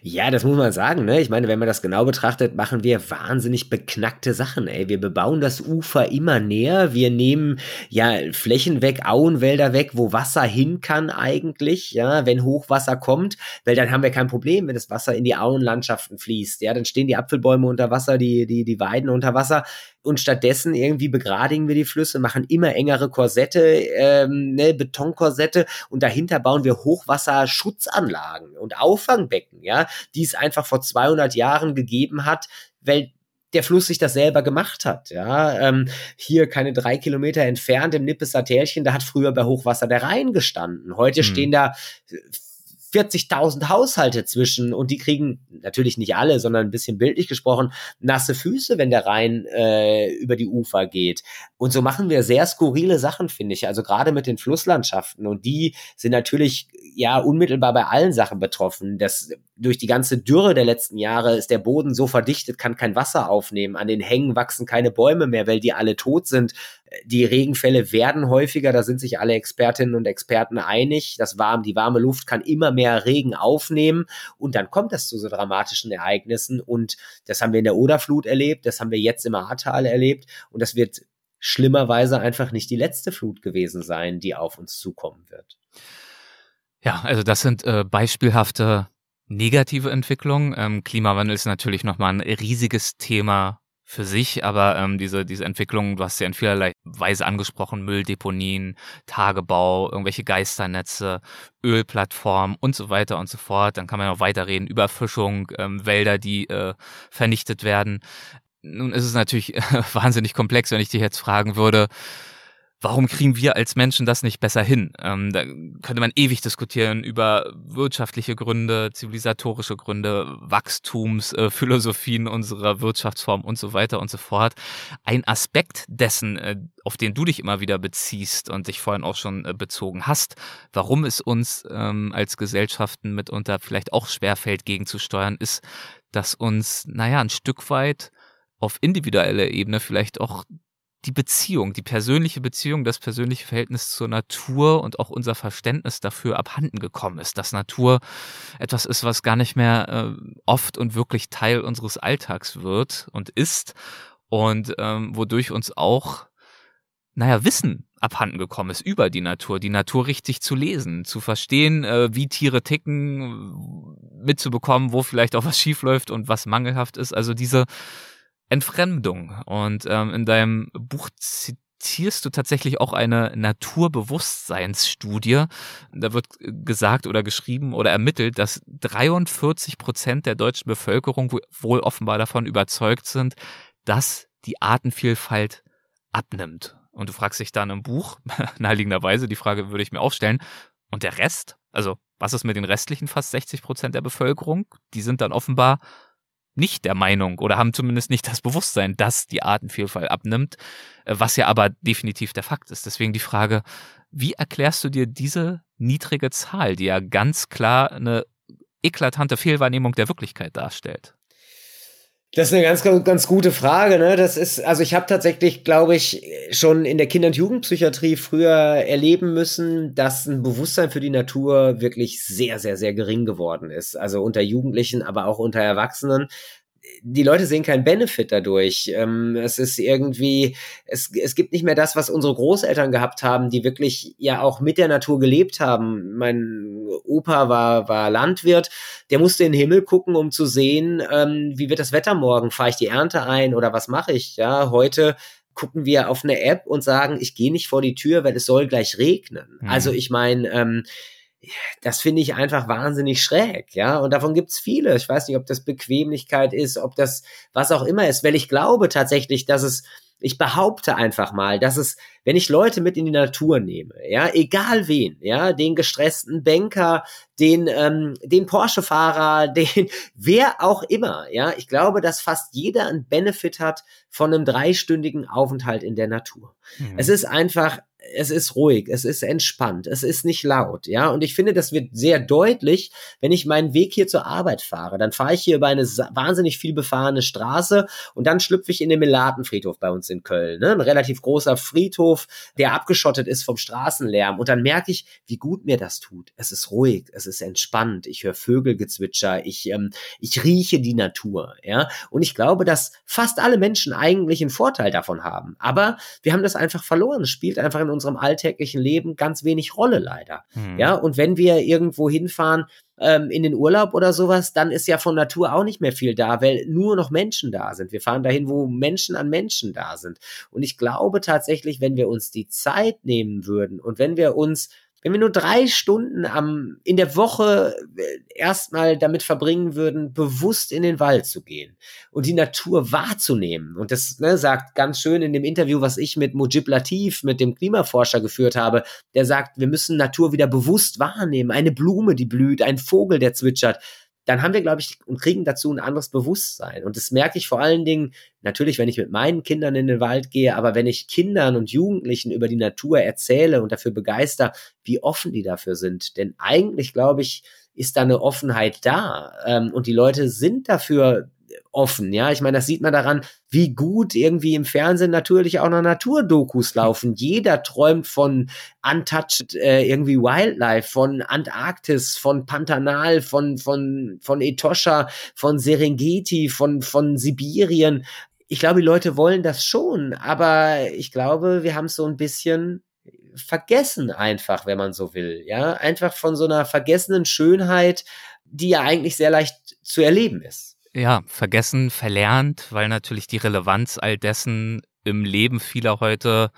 [SPEAKER 1] Ja, das muss man sagen, ne? Ich meine, wenn man das genau betrachtet, machen wir wahnsinnig beknackte Sachen, ey. Wir bebauen das Ufer immer näher. Wir nehmen ja Flächen weg, Auenwälder weg, wo Wasser hin kann eigentlich, ja, wenn Hochwasser kommt, weil dann haben wir kein Problem, wenn das Wasser in die Auenlandschaften fließt, ja, dann stehen die Apfelbäume unter Wasser, die, die, die Weiden unter Wasser und stattdessen irgendwie begradigen wir die Flüsse, machen immer engere Korsette, ähm, ne, Betonkorsette und dahinter bauen wir Hochwasserschutzanlagen und Auffangbecken, ja, die es einfach vor 200 Jahren gegeben hat, weil der Fluss sich das selber gemacht hat. Ja, ähm, hier keine drei Kilometer entfernt im Nippeser Tälchen, da hat früher bei Hochwasser der Rhein gestanden. Heute hm. stehen da 40.000 Haushalte zwischen und die kriegen natürlich nicht alle, sondern ein bisschen bildlich gesprochen nasse Füße, wenn der Rhein äh, über die Ufer geht. Und so machen wir sehr skurrile Sachen, finde ich. Also gerade mit den Flusslandschaften und die sind natürlich ja unmittelbar bei allen Sachen betroffen. Das durch die ganze Dürre der letzten Jahre ist der Boden so verdichtet, kann kein Wasser aufnehmen. An den Hängen wachsen keine Bäume mehr, weil die alle tot sind die Regenfälle werden häufiger, da sind sich alle Expertinnen und Experten einig. Das warm, die warme Luft kann immer mehr Regen aufnehmen und dann kommt das zu so dramatischen Ereignissen und das haben wir in der Oderflut erlebt, das haben wir jetzt im Ahrtal erlebt und das wird schlimmerweise einfach nicht die letzte Flut gewesen sein, die auf uns zukommen wird.
[SPEAKER 3] Ja, also das sind äh, beispielhafte negative Entwicklung. Ähm, Klimawandel ist natürlich nochmal ein riesiges Thema für sich, aber ähm, diese, diese Entwicklung, du hast ja in vielerlei Weise angesprochen, Mülldeponien, Tagebau, irgendwelche Geisternetze, Ölplattformen und so weiter und so fort. Dann kann man auch weiterreden, Überfischung, ähm, Wälder, die äh, vernichtet werden. Nun ist es natürlich wahnsinnig komplex, wenn ich dich jetzt fragen würde, warum kriegen wir als Menschen das nicht besser hin? Ähm, da könnte man ewig diskutieren über wirtschaftliche Gründe, zivilisatorische Gründe, Wachstumsphilosophien äh, unserer Wirtschaftsform und so weiter und so fort. Ein Aspekt dessen, äh, auf den du dich immer wieder beziehst und dich vorhin auch schon äh, bezogen hast, warum es uns ähm, als Gesellschaften mitunter vielleicht auch schwerfällt, gegenzusteuern, ist, dass uns, naja, ein Stück weit auf individueller Ebene vielleicht auch die Beziehung, die persönliche Beziehung, das persönliche Verhältnis zur Natur und auch unser Verständnis dafür abhanden gekommen ist, dass Natur etwas ist, was gar nicht mehr äh, oft und wirklich Teil unseres Alltags wird und ist und ähm, wodurch uns auch, naja, Wissen abhanden gekommen ist über die Natur, die Natur richtig zu lesen, zu verstehen, äh, wie Tiere ticken, mitzubekommen, wo vielleicht auch was schiefläuft und was mangelhaft ist. Also diese Entfremdung. Und ähm, in deinem Buch zitierst du tatsächlich auch eine Naturbewusstseinsstudie. Da wird gesagt oder geschrieben oder ermittelt, dass 43 Prozent der deutschen Bevölkerung wohl offenbar davon überzeugt sind, dass die Artenvielfalt abnimmt. Und du fragst dich dann im Buch, naheliegenderweise, die Frage würde ich mir aufstellen, und der Rest? Also, was ist mit den restlichen fast 60 Prozent der Bevölkerung? Die sind dann offenbar nicht der Meinung oder haben zumindest nicht das Bewusstsein, dass die Artenvielfalt abnimmt, äh, was ja aber definitiv der Fakt ist. Deswegen die Frage, wie erklärst du dir diese niedrige Zahl, die ja ganz klar eine eklatante Fehlwahrnehmung der Wirklichkeit darstellt?
[SPEAKER 1] Das ist eine ganz, ganz gute Frage. Ne? Das ist, also ich habe tatsächlich, glaube ich, schon in der Kinder- und Jugendpsychiatrie früher erleben müssen, dass ein Bewusstsein für die Natur wirklich sehr, sehr, sehr gering geworden ist. Also unter Jugendlichen, aber auch unter Erwachsenen die Leute sehen keinen Benefit dadurch. Ähm, es ist irgendwie, es, es gibt nicht mehr das, was unsere Großeltern gehabt haben, die wirklich ja auch mit der Natur gelebt haben. Mein Opa war, war Landwirt, der musste in den Himmel gucken, um zu sehen, ähm, wie wird das Wetter morgen? Fahre ich die Ernte ein oder was mache ich? Ja, heute gucken wir auf eine App und sagen, ich gehe nicht vor die Tür, weil es soll gleich regnen. Mhm. Also ich meine, ähm, das finde ich einfach wahnsinnig schräg, ja. Und davon gibt's viele. Ich weiß nicht, ob das Bequemlichkeit ist, ob das was auch immer ist, weil ich glaube tatsächlich, dass es, ich behaupte einfach mal, dass es, wenn ich Leute mit in die Natur nehme, ja, egal wen, ja, den gestressten Banker, den, ähm, den Porsche-Fahrer, den, wer auch immer, ja, ich glaube, dass fast jeder einen Benefit hat von einem dreistündigen Aufenthalt in der Natur. Mhm. Es ist einfach es ist ruhig, es ist entspannt, es ist nicht laut, ja. Und ich finde, das wird sehr deutlich, wenn ich meinen Weg hier zur Arbeit fahre. Dann fahre ich hier über eine wahnsinnig viel befahrene Straße und dann schlüpfe ich in den Melatenfriedhof bei uns in Köln. Ne? Ein relativ großer Friedhof, der abgeschottet ist vom Straßenlärm. Und dann merke ich, wie gut mir das tut. Es ist ruhig, es ist entspannt. Ich höre Vögelgezwitscher, ich, ähm, ich rieche die Natur, ja. Und ich glaube, dass fast alle Menschen eigentlich einen Vorteil davon haben. Aber wir haben das einfach verloren. Es spielt einfach in unserem alltäglichen Leben ganz wenig Rolle leider. Mhm. Ja, und wenn wir irgendwo hinfahren, ähm, in den Urlaub oder sowas, dann ist ja von Natur auch nicht mehr viel da, weil nur noch Menschen da sind. Wir fahren dahin, wo Menschen an Menschen da sind. Und ich glaube tatsächlich, wenn wir uns die Zeit nehmen würden und wenn wir uns wenn wir nur drei Stunden am, in der Woche äh, erstmal damit verbringen würden, bewusst in den Wald zu gehen und die Natur wahrzunehmen. Und das ne, sagt ganz schön in dem Interview, was ich mit Mujib Latif, mit dem Klimaforscher geführt habe, der sagt, wir müssen Natur wieder bewusst wahrnehmen. Eine Blume, die blüht, ein Vogel, der zwitschert dann haben wir, glaube ich, und kriegen dazu ein anderes Bewusstsein. Und das merke ich vor allen Dingen, natürlich, wenn ich mit meinen Kindern in den Wald gehe, aber wenn ich Kindern und Jugendlichen über die Natur erzähle und dafür begeister, wie offen die dafür sind. Denn eigentlich, glaube ich, ist da eine Offenheit da. Ähm, und die Leute sind dafür offen. Ja, ich meine, das sieht man daran, wie gut irgendwie im Fernsehen natürlich auch noch Naturdokus laufen. Jeder träumt von Untouched äh, irgendwie Wildlife, von Antarktis, von Pantanal, von von von Etosha, von Serengeti, von von Sibirien. Ich glaube, die Leute wollen das schon, aber ich glaube, wir haben es so ein bisschen vergessen einfach, wenn man so will. Ja, einfach von so einer vergessenen Schönheit, die ja eigentlich sehr leicht zu erleben ist.
[SPEAKER 3] Ja, vergessen, verlernt, weil natürlich die Relevanz all dessen im Leben vieler heute,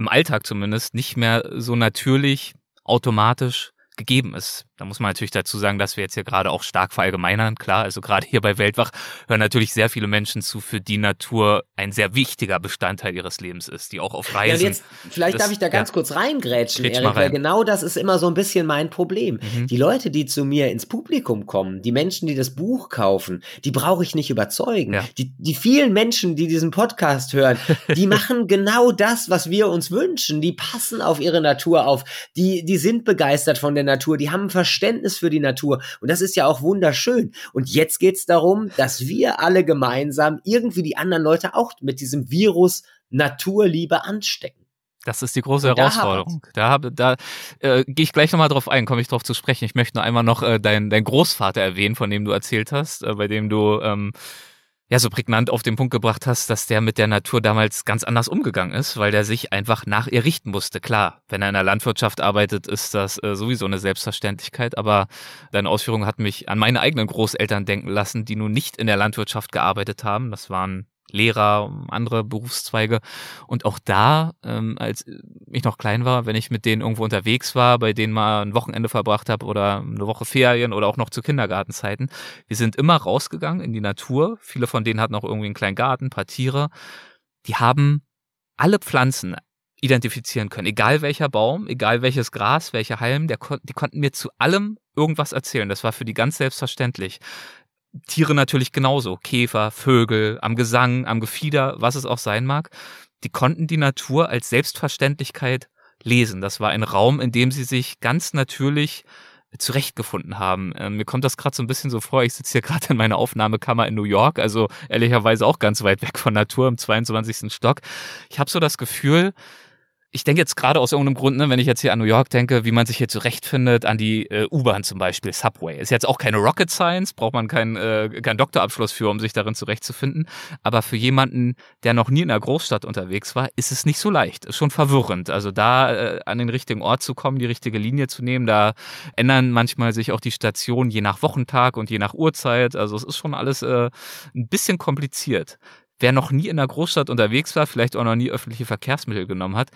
[SPEAKER 3] im Alltag zumindest, nicht mehr so natürlich, automatisch gegeben ist. Da muss man natürlich dazu sagen, dass wir jetzt hier gerade auch stark verallgemeinern. Klar, also gerade hier bei Weltwach hören natürlich sehr viele Menschen zu, für die Natur ein sehr wichtiger Bestandteil ihres Lebens ist, die auch auf Reisen. Ja, jetzt,
[SPEAKER 1] vielleicht das, darf ich da ganz ja, kurz reingrätschen, Erik, rein. weil genau das ist immer so ein bisschen mein Problem. Mhm. Die Leute, die zu mir ins Publikum kommen, die Menschen, die das Buch kaufen, die brauche ich nicht überzeugen. Ja. Die, die vielen Menschen, die diesen Podcast hören, die machen genau das, was wir uns wünschen. Die passen auf ihre Natur auf. Die, die sind begeistert von der Natur. Die haben ein Verständnis für die Natur. Und das ist ja auch wunderschön. Und jetzt geht es darum, dass wir alle gemeinsam irgendwie die anderen Leute auch mit diesem Virus Naturliebe anstecken.
[SPEAKER 3] Das ist die große Herausforderung. Da, da, da äh, gehe ich gleich nochmal drauf ein, komme ich drauf zu sprechen. Ich möchte nur einmal noch äh, deinen dein Großvater erwähnen, von dem du erzählt hast, äh, bei dem du ähm, ja so prägnant auf den Punkt gebracht hast, dass der mit der Natur damals ganz anders umgegangen ist, weil der sich einfach nach ihr richten musste. Klar, wenn er in der Landwirtschaft arbeitet, ist das äh, sowieso eine Selbstverständlichkeit, aber deine Ausführung hat mich an meine eigenen Großeltern denken lassen, die nun nicht in der Landwirtschaft gearbeitet haben. Das waren Lehrer, andere Berufszweige. Und auch da, ähm, als ich noch klein war, wenn ich mit denen irgendwo unterwegs war, bei denen mal ein Wochenende verbracht habe oder eine Woche Ferien oder auch noch zu Kindergartenzeiten, wir sind immer rausgegangen in die Natur. Viele von denen hatten auch irgendwie einen kleinen Garten, ein paar Tiere. Die haben alle Pflanzen identifizieren können, egal welcher Baum, egal welches Gras, welcher Halm, der, die konnten mir zu allem irgendwas erzählen. Das war für die ganz selbstverständlich. Tiere natürlich genauso. Käfer, Vögel, am Gesang, am Gefieder, was es auch sein mag. Die konnten die Natur als Selbstverständlichkeit lesen. Das war ein Raum, in dem sie sich ganz natürlich zurechtgefunden haben. Ähm, mir kommt das gerade so ein bisschen so vor, ich sitze hier gerade in meiner Aufnahmekammer in New York, also ehrlicherweise auch ganz weit weg von Natur im 22. Stock. Ich habe so das Gefühl, ich denke jetzt gerade aus irgendeinem Grund, ne, wenn ich jetzt hier an New York denke, wie man sich hier zurechtfindet, an die äh, U-Bahn zum Beispiel, Subway. Ist jetzt auch keine Rocket Science, braucht man keinen äh, keinen Doktorabschluss für, um sich darin zurechtzufinden. Aber für jemanden, der noch nie in einer Großstadt unterwegs war, ist es nicht so leicht. Ist schon verwirrend. Also da äh, an den richtigen Ort zu kommen, die richtige Linie zu nehmen, da ändern manchmal sich auch die Stationen je nach Wochentag und je nach Uhrzeit. Also es ist schon alles äh, ein bisschen kompliziert wer noch nie in einer Großstadt unterwegs war, vielleicht auch noch nie öffentliche Verkehrsmittel genommen hat,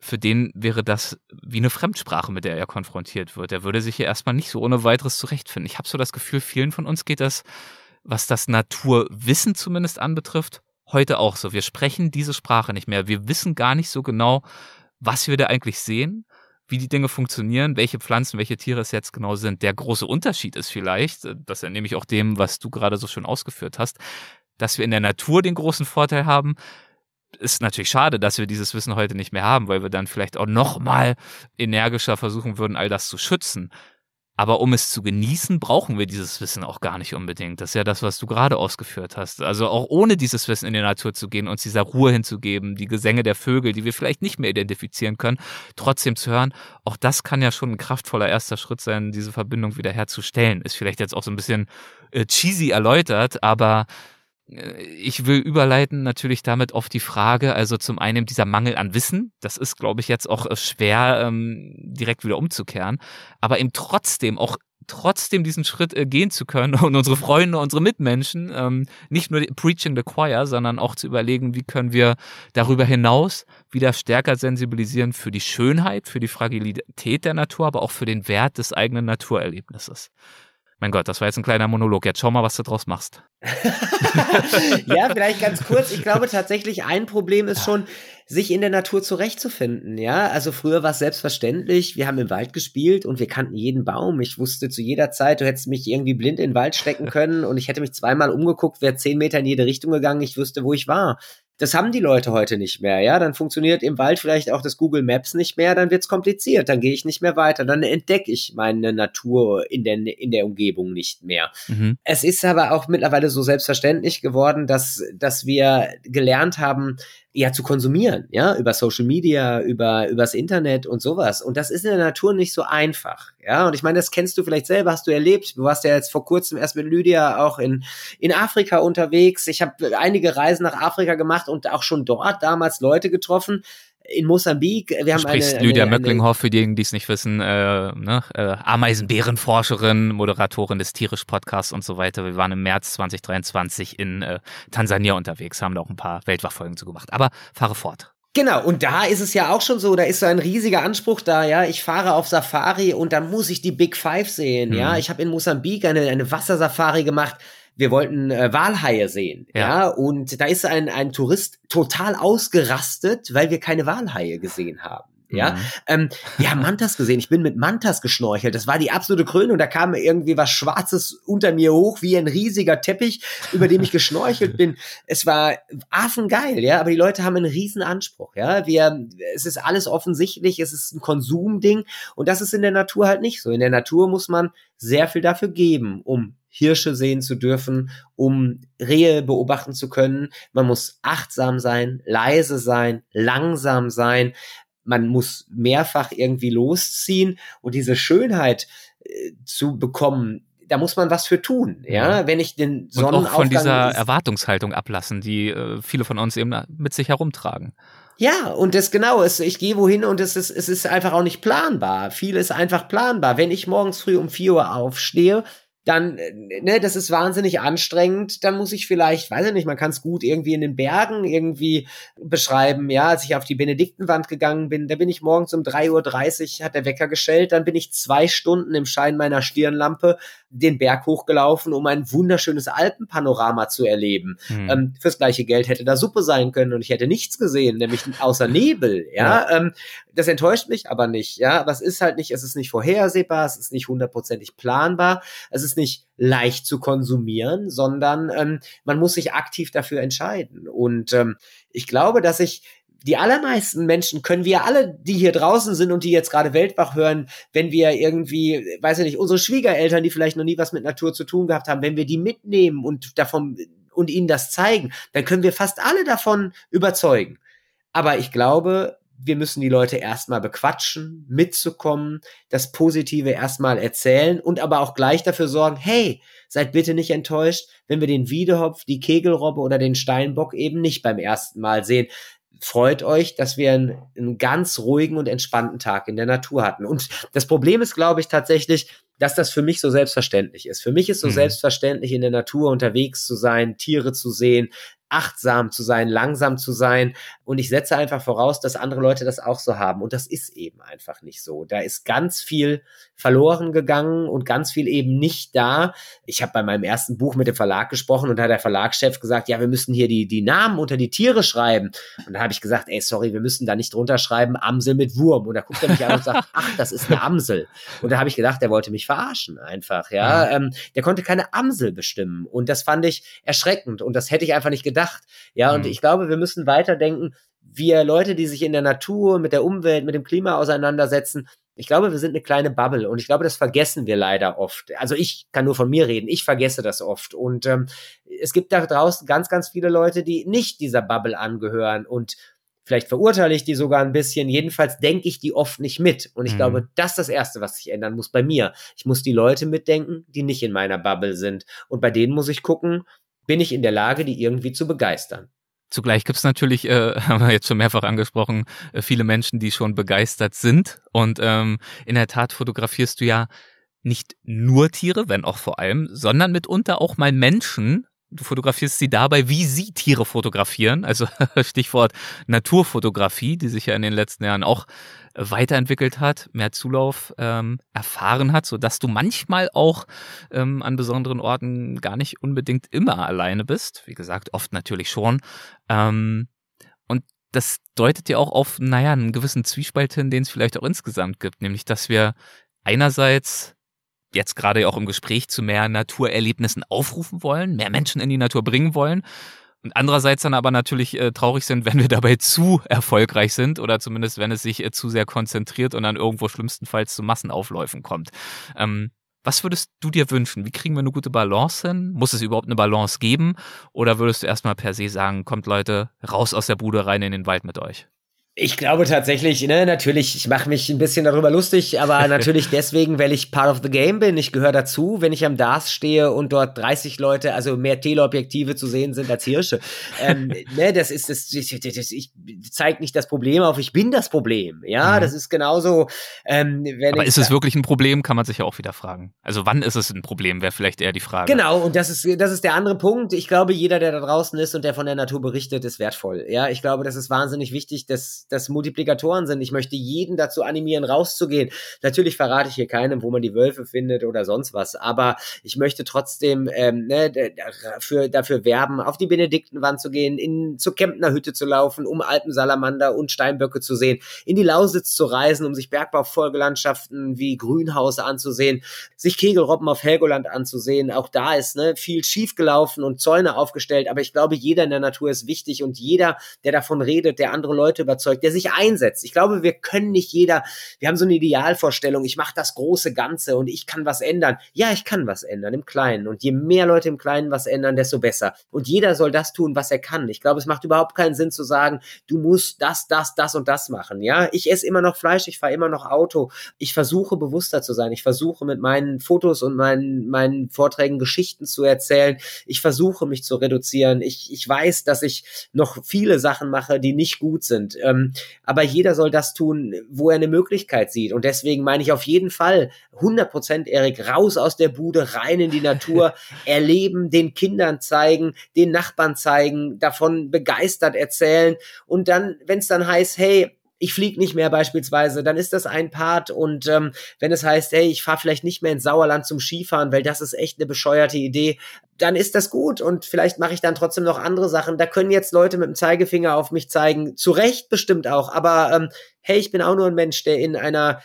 [SPEAKER 3] für den wäre das wie eine Fremdsprache, mit der er konfrontiert wird. Er würde sich hier erstmal nicht so ohne weiteres zurechtfinden. Ich habe so das Gefühl, vielen von uns geht das, was das Naturwissen zumindest anbetrifft, heute auch so. Wir sprechen diese Sprache nicht mehr. Wir wissen gar nicht so genau, was wir da eigentlich sehen, wie die Dinge funktionieren, welche Pflanzen, welche Tiere es jetzt genau sind. Der große Unterschied ist vielleicht, das entnehme ich auch dem, was du gerade so schön ausgeführt hast, dass wir in der Natur den großen Vorteil haben, ist natürlich schade, dass wir dieses Wissen heute nicht mehr haben, weil wir dann vielleicht auch noch mal energischer versuchen würden, all das zu schützen. Aber um es zu genießen, brauchen wir dieses Wissen auch gar nicht unbedingt. Das ist ja das, was du gerade ausgeführt hast. Also auch ohne dieses Wissen in die Natur zu gehen, uns dieser Ruhe hinzugeben, die Gesänge der Vögel, die wir vielleicht nicht mehr identifizieren können, trotzdem zu hören, auch das kann ja schon ein kraftvoller erster Schritt sein, diese Verbindung wiederherzustellen. Ist vielleicht jetzt auch so ein bisschen äh, cheesy erläutert, aber ich will überleiten natürlich damit auf die Frage, also zum einen dieser Mangel an Wissen, das ist, glaube ich, jetzt auch äh, schwer ähm, direkt wieder umzukehren, aber eben trotzdem auch trotzdem diesen Schritt äh, gehen zu können und unsere Freunde, unsere Mitmenschen, ähm, nicht nur preaching the choir, sondern auch zu überlegen, wie können wir darüber hinaus wieder stärker sensibilisieren für die Schönheit, für die Fragilität der Natur, aber auch für den Wert des eigenen Naturerlebnisses. Mein Gott, das war jetzt ein kleiner Monolog. Jetzt schau mal, was du draus machst.
[SPEAKER 1] ja, vielleicht ganz kurz. Ich glaube tatsächlich, ein Problem ist schon, sich in der Natur zurechtzufinden. Ja, also früher war es selbstverständlich. Wir haben im Wald gespielt und wir kannten jeden Baum. Ich wusste zu jeder Zeit, du hättest mich irgendwie blind in den Wald stecken können und ich hätte mich zweimal umgeguckt, wäre zehn Meter in jede Richtung gegangen. Ich wüsste, wo ich war. Das haben die Leute heute nicht mehr, ja. Dann funktioniert im Wald vielleicht auch das Google Maps nicht mehr, dann wird's kompliziert, dann gehe ich nicht mehr weiter, dann entdecke ich meine Natur in der, in der Umgebung nicht mehr. Mhm. Es ist aber auch mittlerweile so selbstverständlich geworden, dass, dass wir gelernt haben, ja zu konsumieren, ja, über Social Media, über übers Internet und sowas. Und das ist in der Natur nicht so einfach, ja. Und ich meine, das kennst du vielleicht selber, hast du erlebt. Du warst ja jetzt vor kurzem erst mit Lydia auch in in Afrika unterwegs. Ich habe einige Reisen nach Afrika gemacht und auch schon dort damals Leute getroffen, in Mosambik, wir haben
[SPEAKER 3] Sprichst
[SPEAKER 1] eine,
[SPEAKER 3] Lydia
[SPEAKER 1] eine,
[SPEAKER 3] Möcklinghoff, für diejenigen, die es nicht wissen, äh, ne? äh, Ameisenbärenforscherin, Moderatorin des Tierisch-Podcasts und so weiter. Wir waren im März 2023 in äh, Tansania unterwegs, haben da auch ein paar Weltwachfolgen zu gemacht. Aber fahre fort.
[SPEAKER 1] Genau, und da ist es ja auch schon so, da ist so ein riesiger Anspruch da, ja. Ich fahre auf Safari und dann muss ich die Big Five sehen, mhm. ja. Ich habe in Mosambik eine, eine Wassersafari gemacht. Wir wollten äh, Walhaie sehen, ja. ja. Und da ist ein, ein Tourist total ausgerastet, weil wir keine Walhaie gesehen haben. Ja, mhm. ähm, wir haben Mantas gesehen. Ich bin mit Mantas geschnorchelt. Das war die absolute Krönung. Da kam irgendwie was Schwarzes unter mir hoch, wie ein riesiger Teppich, über dem ich geschnorchelt bin. Es war affengeil, ja. Aber die Leute haben einen riesen Anspruch, ja. Wir, es ist alles offensichtlich. Es ist ein Konsumding. Und das ist in der Natur halt nicht so. In der Natur muss man sehr viel dafür geben, um Hirsche sehen zu dürfen, um Rehe beobachten zu können. Man muss achtsam sein, leise sein, langsam sein man muss mehrfach irgendwie losziehen und diese Schönheit äh, zu bekommen, da muss man was für tun, ja. Wenn ich den Sonnenaufgang
[SPEAKER 3] und auch von dieser Erwartungshaltung ablassen, die äh, viele von uns eben mit sich herumtragen.
[SPEAKER 1] Ja, und das genau ist, ich gehe wohin und es ist, es ist einfach auch nicht planbar. Viel ist einfach planbar. Wenn ich morgens früh um vier Uhr aufstehe, dann, äh, ne, das ist wahnsinnig anstrengend. Dann muss ich vielleicht, weiß ich nicht, man kann es gut irgendwie in den Bergen irgendwie beschreiben. Ja, als ich auf die Benediktenwand gegangen bin, da bin ich morgens um 3.30 Uhr, hat der Wecker geschellt, dann bin ich zwei Stunden im Schein meiner Stirnlampe den Berg hochgelaufen, um ein wunderschönes Alpenpanorama zu erleben. Hm. Ähm, fürs gleiche Geld hätte da Suppe sein können und ich hätte nichts gesehen, nämlich außer Nebel. Ja, ja. Ähm, das enttäuscht mich aber nicht. Ja, aber es ist halt nicht, es ist nicht vorhersehbar, es ist nicht hundertprozentig planbar, es ist nicht leicht zu konsumieren, sondern ähm, man muss sich aktiv dafür entscheiden. Und ähm, ich glaube, dass ich die allermeisten Menschen können wir alle, die hier draußen sind und die jetzt gerade Weltwach hören, wenn wir irgendwie, weiß ich nicht, unsere Schwiegereltern, die vielleicht noch nie was mit Natur zu tun gehabt haben, wenn wir die mitnehmen und davon und ihnen das zeigen, dann können wir fast alle davon überzeugen. Aber ich glaube, wir müssen die Leute erstmal bequatschen, mitzukommen, das Positive erstmal erzählen und aber auch gleich dafür sorgen, hey, seid bitte nicht enttäuscht, wenn wir den Wiedehopf, die Kegelrobbe oder den Steinbock eben nicht beim ersten Mal sehen freut euch, dass wir einen, einen, ganz ruhigen und entspannten Tag in der Natur hatten. Und das Problem ist, glaube ich, tatsächlich, dass das für mich so selbstverständlich ist. Für mich ist so mhm. selbstverständlich, in der Natur unterwegs zu sein, Tiere zu sehen, achtsam zu sein, langsam zu sein. Und ich setze einfach voraus, dass andere Leute das auch so haben. Und das ist eben einfach nicht so. Da ist ganz viel verloren gegangen und ganz viel eben nicht da. Ich habe bei meinem ersten Buch mit dem Verlag gesprochen und da hat der Verlagschef gesagt, ja, wir müssen hier die, die Namen unter die Tiere schreiben. Und da habe ich gesagt, ey, sorry, wir müssen da nicht drunter schreiben, Amsel mit Wurm. Und da guckt er mich an und sagt, ach, das ist eine Amsel. Und da habe ich gedacht, der wollte mich verarschen einfach, ja. Mhm. Ähm, der konnte keine Amsel bestimmen. Und das fand ich erschreckend. Und das hätte ich einfach nicht gedacht. Ja, und mhm. ich glaube, wir müssen weiterdenken, wir Leute, die sich in der Natur, mit der Umwelt, mit dem Klima auseinandersetzen, ich glaube, wir sind eine kleine Bubble und ich glaube, das vergessen wir leider oft. Also ich kann nur von mir reden, ich vergesse das oft. Und ähm, es gibt da draußen ganz, ganz viele Leute, die nicht dieser Bubble angehören und vielleicht verurteile ich die sogar ein bisschen. Jedenfalls denke ich die oft nicht mit. Und ich mhm. glaube, das ist das Erste, was sich ändern muss bei mir. Ich muss die Leute mitdenken, die nicht in meiner Bubble sind. Und bei denen muss ich gucken, bin ich in der Lage, die irgendwie zu begeistern.
[SPEAKER 3] Zugleich gibt es natürlich, äh, haben wir jetzt schon mehrfach angesprochen, äh, viele Menschen, die schon begeistert sind. Und ähm, in der Tat fotografierst du ja nicht nur Tiere, wenn auch vor allem, sondern mitunter auch mal Menschen, du fotografierst sie dabei, wie sie Tiere fotografieren. Also Stichwort Naturfotografie, die sich ja in den letzten Jahren auch weiterentwickelt hat, mehr Zulauf ähm, erfahren hat, so dass du manchmal auch ähm, an besonderen Orten gar nicht unbedingt immer alleine bist. Wie gesagt, oft natürlich schon. Ähm, und das deutet ja auch auf, naja, einen gewissen Zwiespalt hin, den es vielleicht auch insgesamt gibt, nämlich dass wir einerseits jetzt gerade auch im Gespräch zu mehr Naturerlebnissen aufrufen wollen, mehr Menschen in die Natur bringen wollen. Und andererseits dann aber natürlich äh, traurig sind, wenn wir dabei zu erfolgreich sind oder zumindest wenn es sich äh, zu sehr konzentriert und dann irgendwo schlimmstenfalls zu Massenaufläufen kommt. Ähm, was würdest du dir wünschen? Wie kriegen wir eine gute Balance hin? Muss es überhaupt eine Balance geben? Oder würdest du erstmal per se sagen, kommt Leute, raus aus der Bude rein in den Wald mit euch?
[SPEAKER 1] Ich glaube tatsächlich, ne, natürlich, ich mache mich ein bisschen darüber lustig, aber natürlich deswegen, weil ich Part of the Game bin. Ich gehöre dazu, wenn ich am DAS stehe und dort 30 Leute, also mehr Teleobjektive zu sehen sind als Hirsche. ähm, ne, das ist, das, das ich zeige nicht das Problem auf, ich bin das Problem. Ja, mhm. das ist genauso, ähm,
[SPEAKER 3] wenn Aber ist es wirklich ein Problem, kann man sich ja auch wieder fragen. Also wann ist es ein Problem, wäre vielleicht eher die Frage.
[SPEAKER 1] Genau, und das ist, das ist der andere Punkt. Ich glaube, jeder, der da draußen ist und der von der Natur berichtet, ist wertvoll. Ja, ich glaube, das ist wahnsinnig wichtig, dass das Multiplikatoren sind. Ich möchte jeden dazu animieren, rauszugehen. Natürlich verrate ich hier keinem, wo man die Wölfe findet oder sonst was, aber ich möchte trotzdem ähm, ne, dafür, dafür werben, auf die Benediktenwand zu gehen, in, zur Kempner Hütte zu laufen, um Alpensalamander und Steinböcke zu sehen, in die Lausitz zu reisen, um sich Bergbaufolgelandschaften wie Grünhaus anzusehen, sich Kegelrobben auf Helgoland anzusehen. Auch da ist ne, viel schiefgelaufen und Zäune aufgestellt, aber ich glaube, jeder in der Natur ist wichtig und jeder, der davon redet, der andere Leute überzeugt, der sich einsetzt. Ich glaube, wir können nicht jeder, wir haben so eine Idealvorstellung, ich mache das große Ganze und ich kann was ändern. Ja, ich kann was ändern im Kleinen. Und je mehr Leute im Kleinen was ändern, desto besser. Und jeder soll das tun, was er kann. Ich glaube, es macht überhaupt keinen Sinn zu sagen, du musst das, das, das und das machen. Ja, ich esse immer noch Fleisch, ich fahre immer noch Auto. Ich versuche bewusster zu sein. Ich versuche mit meinen Fotos und meinen, meinen Vorträgen Geschichten zu erzählen. Ich versuche mich zu reduzieren. Ich, ich weiß, dass ich noch viele Sachen mache, die nicht gut sind. Ähm, aber jeder soll das tun, wo er eine Möglichkeit sieht. Und deswegen meine ich auf jeden Fall 100 Prozent, Erik, raus aus der Bude, rein in die Natur, erleben, den Kindern zeigen, den Nachbarn zeigen, davon begeistert erzählen. Und dann, wenn es dann heißt, hey, ich fliege nicht mehr beispielsweise, dann ist das ein Part. Und ähm, wenn es heißt, hey, ich fahre vielleicht nicht mehr ins Sauerland zum Skifahren, weil das ist echt eine bescheuerte Idee, dann ist das gut. Und vielleicht mache ich dann trotzdem noch andere Sachen. Da können jetzt Leute mit dem Zeigefinger auf mich zeigen. Zu Recht bestimmt auch. Aber ähm, hey, ich bin auch nur ein Mensch, der in einer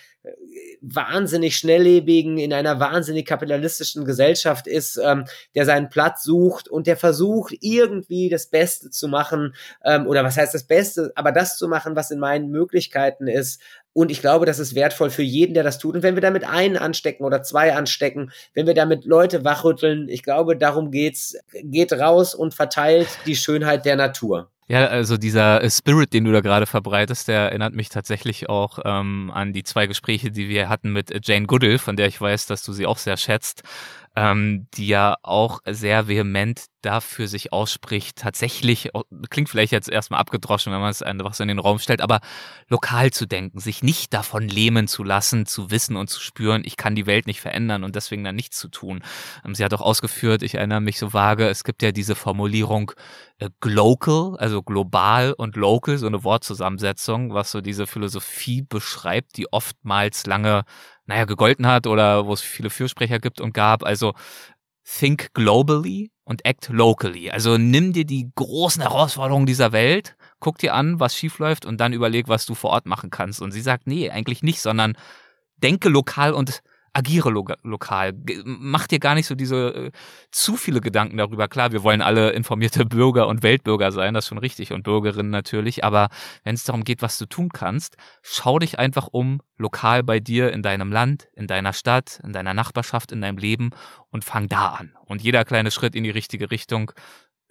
[SPEAKER 1] wahnsinnig schnelllebigen, in einer wahnsinnig kapitalistischen Gesellschaft ist, ähm, der seinen Platz sucht und der versucht, irgendwie das Beste zu machen, ähm, oder was heißt das Beste, aber das zu machen, was in meinen Möglichkeiten ist. Und ich glaube, das ist wertvoll für jeden, der das tut. Und wenn wir damit einen anstecken oder zwei anstecken, wenn wir damit Leute wachrütteln, ich glaube, darum geht's, geht raus und verteilt die Schönheit der Natur.
[SPEAKER 3] Ja, also dieser äh, Spirit, den du da gerade verbreitest, der erinnert mich tatsächlich auch ähm, an die zwei Gespräche, die wir hatten mit Jane Goodall, von der ich weiß, dass du sie auch sehr schätzt ähm, die ja auch sehr vehement dafür sich ausspricht, tatsächlich, klingt vielleicht jetzt erstmal abgedroschen, wenn man es einfach so in den Raum stellt, aber lokal zu denken, sich nicht davon lähmen zu lassen, zu wissen und zu spüren, ich kann die Welt nicht verändern und deswegen dann nichts zu tun. Ähm, sie hat auch ausgeführt, ich erinnere mich so vage, es gibt ja diese Formulierung äh, global, also global und local, so eine Wortzusammensetzung, was so diese Philosophie beschreibt, die oftmals lange naja, gegolten hat oder wo es viele Fürsprecher gibt und gab. Also think globally und act locally. Also nimm dir die großen Herausforderungen dieser Welt, guck dir an, was schief läuft und dann überleg, was du vor Ort machen kannst. Und sie sagt, nee, eigentlich nicht, sondern denke lokal und agiere lo lokal. Mach dir gar nicht so diese äh, zu viele Gedanken darüber. Klar, wir wollen alle informierte Bürger und Weltbürger sein, das ist schon richtig und Bürgerinnen natürlich, aber wenn es darum geht, was du tun kannst, schau dich einfach um lokal bei dir in deinem Land, in deiner Stadt, in deiner Nachbarschaft, in deinem Leben und fang da an. Und jeder kleine Schritt in die richtige Richtung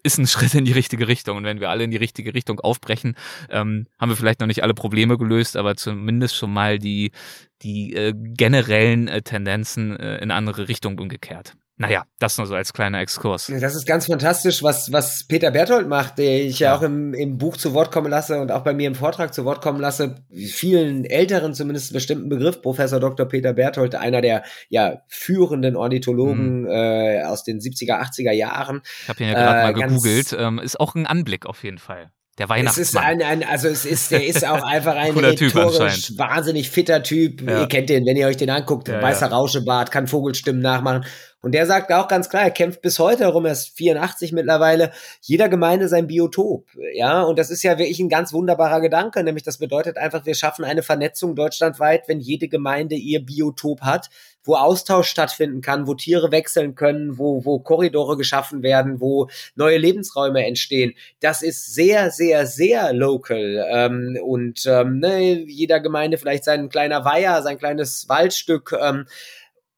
[SPEAKER 3] ist ein Schritt in die richtige Richtung. Und wenn wir alle in die richtige Richtung aufbrechen, ähm, haben wir vielleicht noch nicht alle Probleme gelöst, aber zumindest schon mal die, die äh, generellen äh, Tendenzen äh, in andere Richtungen umgekehrt. Naja, das nur so als kleiner Exkurs.
[SPEAKER 1] Das ist ganz fantastisch, was, was Peter Berthold macht, der ich ja, ja auch im, im Buch zu Wort kommen lasse und auch bei mir im Vortrag zu Wort kommen lasse. Vielen Älteren zumindest bestimmten Begriff, Professor Dr. Peter Berthold, einer der ja führenden Ornithologen mhm. äh, aus den 70er, 80er Jahren.
[SPEAKER 3] Ich habe ihn ja gerade äh, mal gegoogelt. Ähm, ist auch ein Anblick auf jeden Fall. Der Weihnachtsmann.
[SPEAKER 1] Es ist ein, ein, also es ist, der ist auch einfach ein rhetorisch wahnsinnig fitter Typ. Ja. Ihr kennt den, wenn ihr euch den anguckt, ja, weißer. Rauschebart, kann Vogelstimmen nachmachen. Und der sagt auch ganz klar, er kämpft bis heute herum, er ist 84 mittlerweile, jeder Gemeinde sein Biotop. Ja, und das ist ja wirklich ein ganz wunderbarer Gedanke, nämlich das bedeutet einfach, wir schaffen eine Vernetzung deutschlandweit, wenn jede Gemeinde ihr Biotop hat, wo Austausch stattfinden kann, wo Tiere wechseln können, wo, wo Korridore geschaffen werden, wo neue Lebensräume entstehen. Das ist sehr, sehr, sehr local. Ähm, und ähm, ne, jeder Gemeinde vielleicht sein kleiner Weiher, sein kleines Waldstück. Ähm,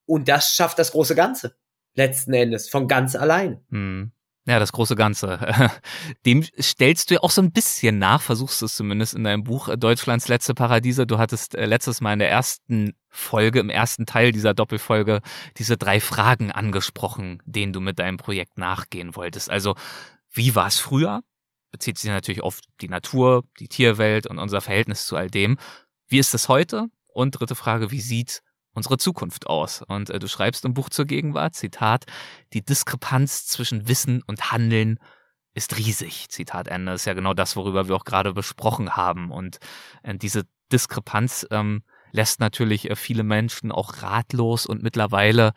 [SPEAKER 1] und das schafft das große Ganze. Letzten Endes. Von ganz allein.
[SPEAKER 3] Hm. Ja, das große Ganze. Dem stellst du ja auch so ein bisschen nach, versuchst es zumindest in deinem Buch äh, Deutschlands letzte Paradiese. Du hattest äh, letztes Mal in der ersten Folge, im ersten Teil dieser Doppelfolge, diese drei Fragen angesprochen, denen du mit deinem Projekt nachgehen wolltest. Also, wie war es früher? Bezieht sich natürlich auf die Natur, die Tierwelt und unser Verhältnis zu all dem. Wie ist es heute? Und dritte Frage, wie sieht unsere Zukunft aus. Und äh, du schreibst im Buch zur Gegenwart, Zitat, die Diskrepanz zwischen Wissen und Handeln ist riesig. Zitat Ende. Das ist ja genau das, worüber wir auch gerade besprochen haben. Und äh, diese Diskrepanz ähm, lässt natürlich äh, viele Menschen auch ratlos und mittlerweile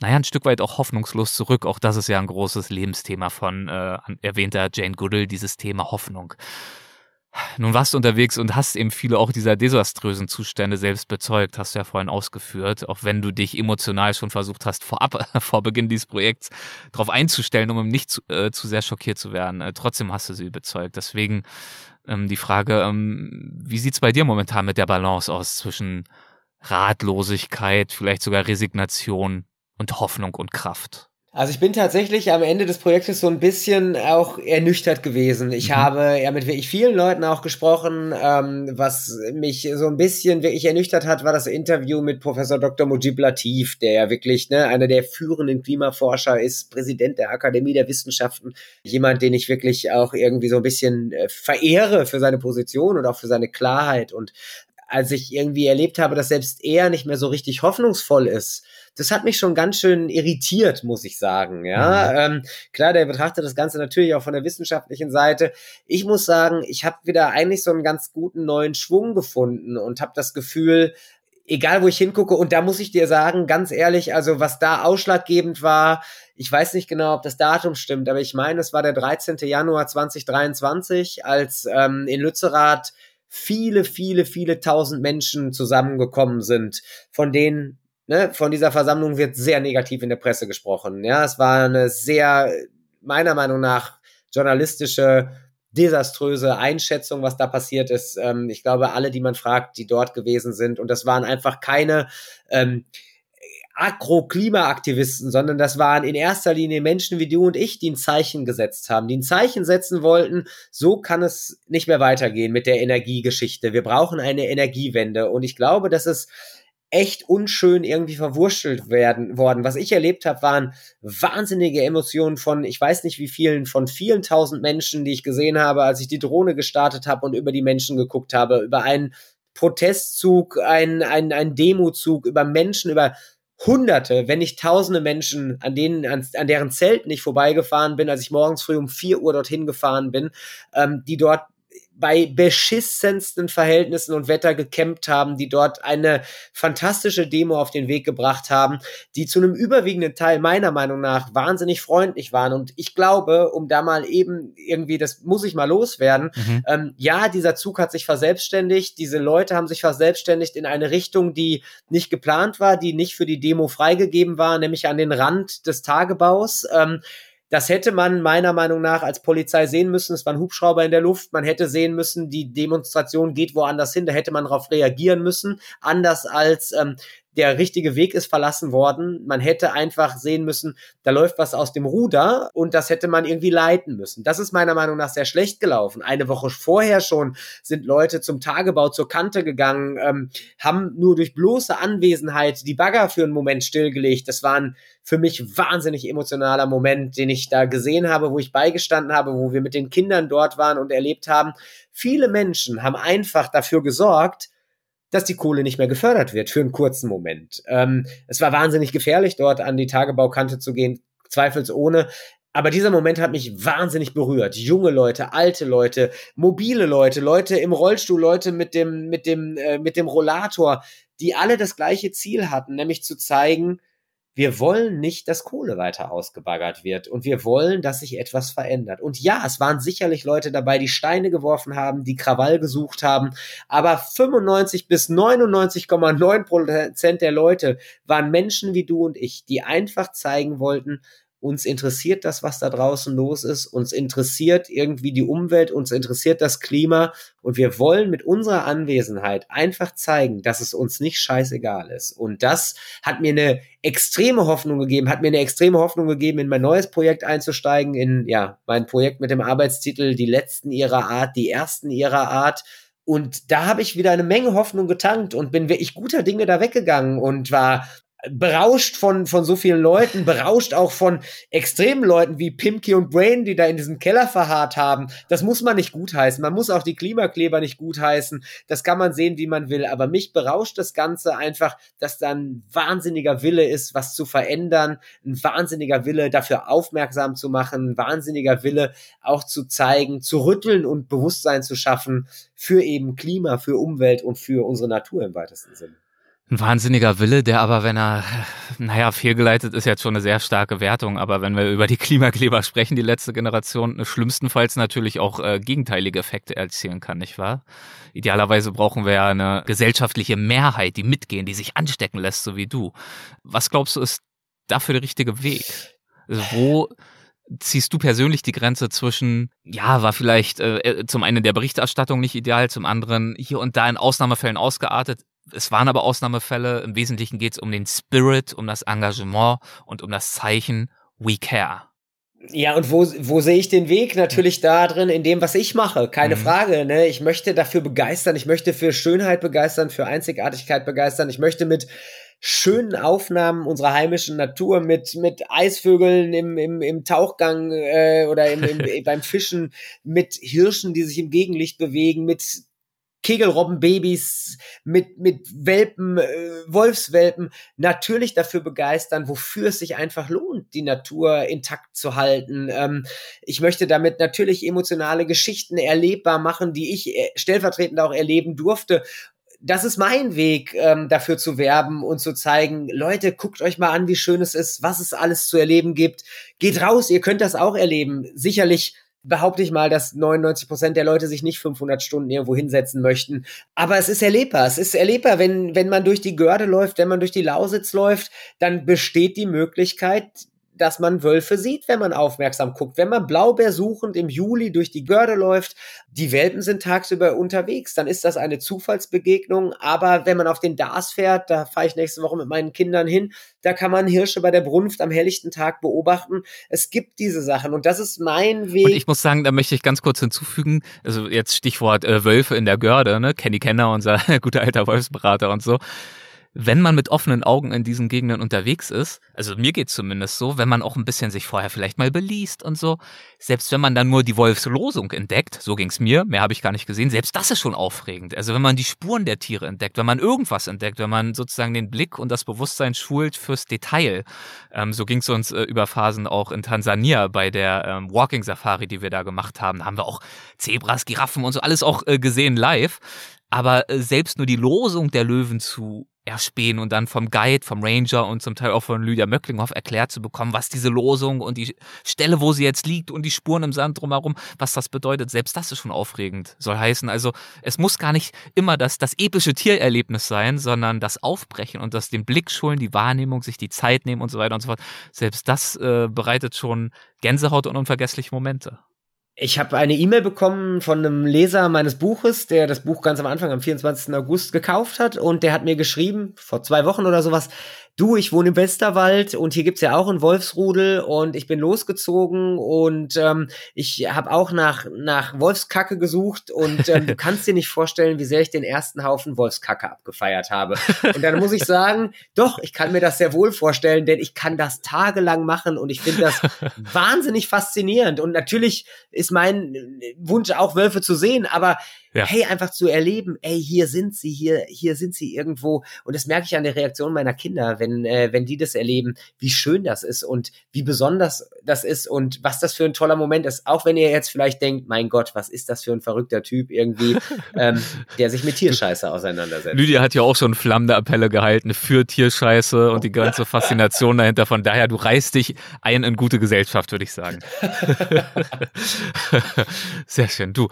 [SPEAKER 3] naja, ein Stück weit auch hoffnungslos zurück. Auch das ist ja ein großes Lebensthema von äh, erwähnter Jane Goodall, dieses Thema Hoffnung. Nun warst du unterwegs und hast eben viele auch dieser desaströsen Zustände selbst bezeugt, hast du ja vorhin ausgeführt, auch wenn du dich emotional schon versucht hast, vorab, vor Beginn dieses Projekts darauf einzustellen, um nicht zu, äh, zu sehr schockiert zu werden. Äh, trotzdem hast du sie bezeugt. Deswegen ähm, die Frage, ähm, wie sieht's bei dir momentan mit der Balance aus zwischen Ratlosigkeit, vielleicht sogar Resignation und Hoffnung und Kraft?
[SPEAKER 1] Also ich bin tatsächlich am Ende des Projektes so ein bisschen auch ernüchtert gewesen. Ich mhm. habe ja mit wirklich vielen Leuten auch gesprochen. Ähm, was mich so ein bisschen wirklich ernüchtert hat, war das Interview mit Professor Dr. Mujib Latif, der ja wirklich ne, einer der führenden Klimaforscher ist, Präsident der Akademie der Wissenschaften. Jemand, den ich wirklich auch irgendwie so ein bisschen äh, verehre für seine Position und auch für seine Klarheit. Und als ich irgendwie erlebt habe, dass selbst er nicht mehr so richtig hoffnungsvoll ist, das hat mich schon ganz schön irritiert, muss ich sagen. Ja, mhm. ähm, klar, der betrachtet das Ganze natürlich auch von der wissenschaftlichen Seite. Ich muss sagen, ich habe wieder eigentlich so einen ganz guten neuen Schwung gefunden und habe das Gefühl, egal wo ich hingucke, und da muss ich dir sagen, ganz ehrlich, also was da ausschlaggebend war, ich weiß nicht genau, ob das Datum stimmt, aber ich meine, es war der 13. Januar 2023, als ähm, in Lützerath viele, viele, viele tausend Menschen zusammengekommen sind, von denen ne, von dieser Versammlung wird sehr negativ in der Presse gesprochen. Ja, es war eine sehr, meiner Meinung nach, journalistische, desaströse Einschätzung, was da passiert ist. Ähm, ich glaube, alle, die man fragt, die dort gewesen sind, und das waren einfach keine ähm, Agro-Klimaaktivisten, sondern das waren in erster Linie Menschen wie du und ich, die ein Zeichen gesetzt haben, die ein Zeichen setzen wollten, so kann es nicht mehr weitergehen mit der Energiegeschichte. Wir brauchen eine Energiewende. Und ich glaube, dass es echt unschön irgendwie verwurschtelt werden worden. Was ich erlebt habe, waren wahnsinnige Emotionen von, ich weiß nicht wie vielen, von vielen tausend Menschen, die ich gesehen habe, als ich die Drohne gestartet habe und über die Menschen geguckt habe, über einen Protestzug, einen, einen, einen Demozug, über Menschen, über Hunderte, wenn nicht tausende Menschen, an denen, an, an deren Zelten ich vorbeigefahren bin, als ich morgens früh um vier Uhr dorthin gefahren bin, ähm, die dort bei beschissensten Verhältnissen und Wetter gekämpft haben, die dort eine fantastische Demo auf den Weg gebracht haben, die zu einem überwiegenden Teil meiner Meinung nach wahnsinnig freundlich waren. Und ich glaube, um da mal eben irgendwie, das muss ich mal loswerden, mhm. ähm, ja, dieser Zug hat sich verselbstständigt, diese Leute haben sich verselbstständigt in eine Richtung, die nicht geplant war, die nicht für die Demo freigegeben war, nämlich an den Rand des Tagebaus. Ähm, das hätte man meiner Meinung nach als Polizei sehen müssen. Es war ein Hubschrauber in der Luft. Man hätte sehen müssen, die Demonstration geht woanders hin. Da hätte man darauf reagieren müssen. Anders als ähm, der richtige Weg ist verlassen worden. Man hätte einfach sehen müssen, da läuft was aus dem Ruder und das hätte man irgendwie leiten müssen. Das ist meiner Meinung nach sehr schlecht gelaufen. Eine Woche vorher schon sind Leute zum Tagebau zur Kante gegangen, ähm, haben nur durch bloße Anwesenheit die Bagger für einen Moment stillgelegt. Das war ein für mich wahnsinnig emotionaler Moment, den ich da gesehen habe, wo ich beigestanden habe, wo wir mit den Kindern dort waren und erlebt haben. Viele Menschen haben einfach dafür gesorgt, dass die Kohle nicht mehr gefördert wird für einen kurzen Moment. Ähm, es war wahnsinnig gefährlich, dort an die Tagebaukante zu gehen, zweifelsohne. Aber dieser Moment hat mich wahnsinnig berührt. Junge Leute, alte Leute, mobile Leute, Leute im Rollstuhl, Leute mit dem, mit dem, äh, mit dem Rollator, die alle das gleiche Ziel hatten, nämlich zu zeigen, wir wollen nicht, dass Kohle weiter ausgebaggert wird und wir wollen, dass sich etwas verändert. Und ja, es waren sicherlich Leute dabei, die Steine geworfen haben, die Krawall gesucht haben, aber 95 bis 99,9 Prozent der Leute waren Menschen wie du und ich, die einfach zeigen wollten, uns interessiert das, was da draußen los ist, uns interessiert irgendwie die Umwelt, uns interessiert das Klima und wir wollen mit unserer Anwesenheit einfach zeigen, dass es uns nicht scheißegal ist. Und das hat mir eine extreme Hoffnung gegeben, hat mir eine extreme Hoffnung gegeben, in mein neues Projekt einzusteigen, in ja, mein Projekt mit dem Arbeitstitel Die letzten ihrer Art, die ersten ihrer Art. Und da habe ich wieder eine Menge Hoffnung getankt und bin wirklich guter Dinge da weggegangen und war berauscht von, von so vielen Leuten, berauscht auch von extremen Leuten wie Pimki und Brain, die da in diesem Keller verharrt haben. Das muss man nicht gutheißen. Man muss auch die Klimakleber nicht gutheißen. Das kann man sehen, wie man will. Aber mich berauscht das Ganze einfach, dass da ein wahnsinniger Wille ist, was zu verändern, ein wahnsinniger Wille, dafür aufmerksam zu machen, ein wahnsinniger Wille, auch zu zeigen, zu rütteln und Bewusstsein zu schaffen für eben Klima, für Umwelt und für unsere Natur im weitesten Sinne.
[SPEAKER 3] Ein wahnsinniger Wille, der aber, wenn er, naja, fehlgeleitet ist jetzt schon eine sehr starke Wertung, aber wenn wir über die Klimakleber sprechen, die letzte Generation, schlimmstenfalls natürlich auch äh, gegenteilige Effekte erzielen kann, nicht wahr? Idealerweise brauchen wir ja eine gesellschaftliche Mehrheit, die mitgehen, die sich anstecken lässt, so wie du. Was glaubst du, ist dafür der richtige Weg? Also wo ziehst du persönlich die Grenze zwischen, ja, war vielleicht äh, äh zum einen der Berichterstattung nicht ideal, zum anderen hier und da in Ausnahmefällen ausgeartet, es waren aber Ausnahmefälle. Im Wesentlichen geht es um den Spirit, um das Engagement und um das Zeichen We Care.
[SPEAKER 1] Ja, und wo, wo sehe ich den Weg? Natürlich da drin, in dem, was ich mache. Keine mhm. Frage. Ne? Ich möchte dafür begeistern. Ich möchte für Schönheit begeistern, für Einzigartigkeit begeistern. Ich möchte mit schönen Aufnahmen unserer heimischen Natur, mit, mit Eisvögeln im, im, im Tauchgang äh, oder im, im, beim Fischen, mit Hirschen, die sich im Gegenlicht bewegen, mit Kegelrobbenbabys mit, mit Welpen, äh, Wolfswelpen natürlich dafür begeistern, wofür es sich einfach lohnt, die Natur intakt zu halten. Ähm, ich möchte damit natürlich emotionale Geschichten erlebbar machen, die ich äh, stellvertretend auch erleben durfte das ist mein Weg, ähm, dafür zu werben und zu zeigen, Leute, guckt euch mal an, wie schön es ist, was es alles zu erleben gibt. Geht raus, ihr könnt das auch erleben. Sicherlich behaupte ich mal, dass 99 Prozent der Leute sich nicht 500 Stunden irgendwo hinsetzen möchten. Aber es ist erlebbar. Es ist erlebbar, wenn, wenn man durch die Görde läuft, wenn man durch die Lausitz läuft, dann besteht die Möglichkeit, dass man Wölfe sieht, wenn man aufmerksam guckt. Wenn man Blaubeer suchend im Juli durch die Görde läuft, die Welpen sind tagsüber unterwegs, dann ist das eine Zufallsbegegnung. Aber wenn man auf den Dars fährt, da fahre ich nächste Woche mit meinen Kindern hin, da kann man Hirsche bei der Brunft am helllichten Tag beobachten. Es gibt diese Sachen und das ist mein Weg. Und
[SPEAKER 3] ich muss sagen, da möchte ich ganz kurz hinzufügen, also jetzt Stichwort äh, Wölfe in der Görde, ne? Kenny Kenner, unser guter alter Wolfsberater und so wenn man mit offenen Augen in diesen Gegenden unterwegs ist, also mir geht's zumindest so, wenn man auch ein bisschen sich vorher vielleicht mal beliest und so, selbst wenn man dann nur die Wolfslosung entdeckt, so ging's mir, mehr habe ich gar nicht gesehen, selbst das ist schon aufregend. Also wenn man die Spuren der Tiere entdeckt, wenn man irgendwas entdeckt, wenn man sozusagen den Blick und das Bewusstsein schult fürs Detail, ähm, so ging's uns äh, über Phasen auch in Tansania bei der ähm, Walking Safari, die wir da gemacht haben, da haben wir auch Zebras, Giraffen und so alles auch äh, gesehen live. Aber äh, selbst nur die Losung der Löwen zu erspähen und dann vom Guide, vom Ranger und zum Teil auch von Lydia Möcklinghoff erklärt zu bekommen, was diese Losung und die Stelle, wo sie jetzt liegt und die Spuren im Sand drumherum, was das bedeutet. Selbst das ist schon aufregend. Soll heißen, also es muss gar nicht immer das, das epische Tiererlebnis sein, sondern das Aufbrechen und das den Blick schulen, die Wahrnehmung, sich die Zeit nehmen und so weiter und so fort. Selbst das äh, bereitet schon Gänsehaut und unvergessliche Momente.
[SPEAKER 1] Ich habe eine E-Mail bekommen von einem Leser meines Buches, der das Buch ganz am Anfang am 24. August gekauft hat und der hat mir geschrieben, vor zwei Wochen oder sowas, du, ich wohne im Westerwald und hier gibt's ja auch einen Wolfsrudel und ich bin losgezogen und ähm, ich habe auch nach, nach Wolfskacke gesucht und ähm, du kannst dir nicht vorstellen, wie sehr ich den ersten Haufen Wolfskacke abgefeiert habe. Und dann muss ich sagen, doch, ich kann mir das sehr wohl vorstellen, denn ich kann das tagelang machen und ich finde das wahnsinnig faszinierend. Und natürlich ist mein Wunsch auch Wölfe zu sehen, aber ja. hey, einfach zu erleben, ey, hier sind sie, hier, hier sind sie irgendwo. Und das merke ich an der Reaktion meiner Kinder, wenn, äh, wenn die das erleben, wie schön das ist und wie besonders das ist und was das für ein toller Moment ist. Auch wenn ihr jetzt vielleicht denkt, mein Gott, was ist das für ein verrückter Typ irgendwie, ähm, der sich mit Tierscheiße auseinandersetzt.
[SPEAKER 3] Lydia hat ja auch schon flammende Appelle gehalten für Tierscheiße und die ganze Faszination dahinter. Von daher, du reißt dich ein in gute Gesellschaft, würde ich sagen. Sehr schön. Du.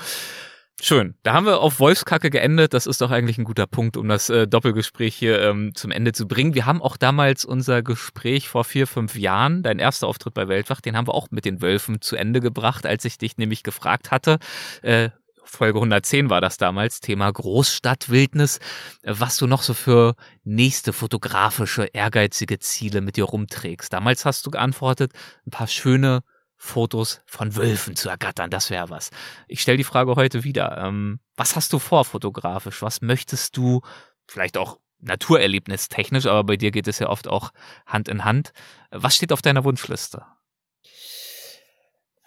[SPEAKER 3] Schön. Da haben wir auf Wolfskacke geendet. Das ist doch eigentlich ein guter Punkt, um das äh, Doppelgespräch hier ähm, zum Ende zu bringen. Wir haben auch damals unser Gespräch vor vier, fünf Jahren, dein erster Auftritt bei Weltwach, den haben wir auch mit den Wölfen zu Ende gebracht, als ich dich nämlich gefragt hatte, äh, Folge 110 war das damals, Thema Großstadtwildnis, was du noch so für nächste fotografische, ehrgeizige Ziele mit dir rumträgst. Damals hast du geantwortet, ein paar schöne Fotos von Wölfen zu ergattern. Das wäre was. Ich stelle die Frage heute wieder. Ähm, was hast du vor fotografisch? Was möchtest du vielleicht auch naturerlebnistechnisch, aber bei dir geht es ja oft auch Hand in Hand. Was steht auf deiner Wunschliste?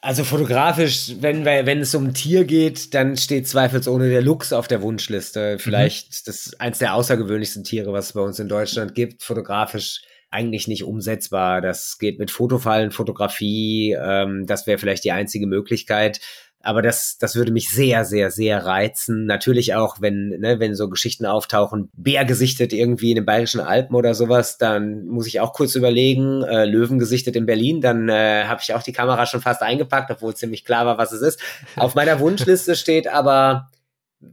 [SPEAKER 1] Also fotografisch, wenn, wenn es um ein Tier geht, dann steht zweifelsohne der Luchs auf der Wunschliste. Vielleicht mhm. das eins der außergewöhnlichsten Tiere, was es bei uns in Deutschland gibt. Fotografisch eigentlich nicht umsetzbar. Das geht mit Fotofallen, Fotografie, ähm, das wäre vielleicht die einzige Möglichkeit. Aber das, das würde mich sehr, sehr, sehr reizen. Natürlich auch, wenn, ne, wenn so Geschichten auftauchen, Bär gesichtet irgendwie in den Bayerischen Alpen oder sowas, dann muss ich auch kurz überlegen, äh, Löwen gesichtet in Berlin, dann äh, habe ich auch die Kamera schon fast eingepackt, obwohl ziemlich klar war, was es ist. Auf meiner Wunschliste steht aber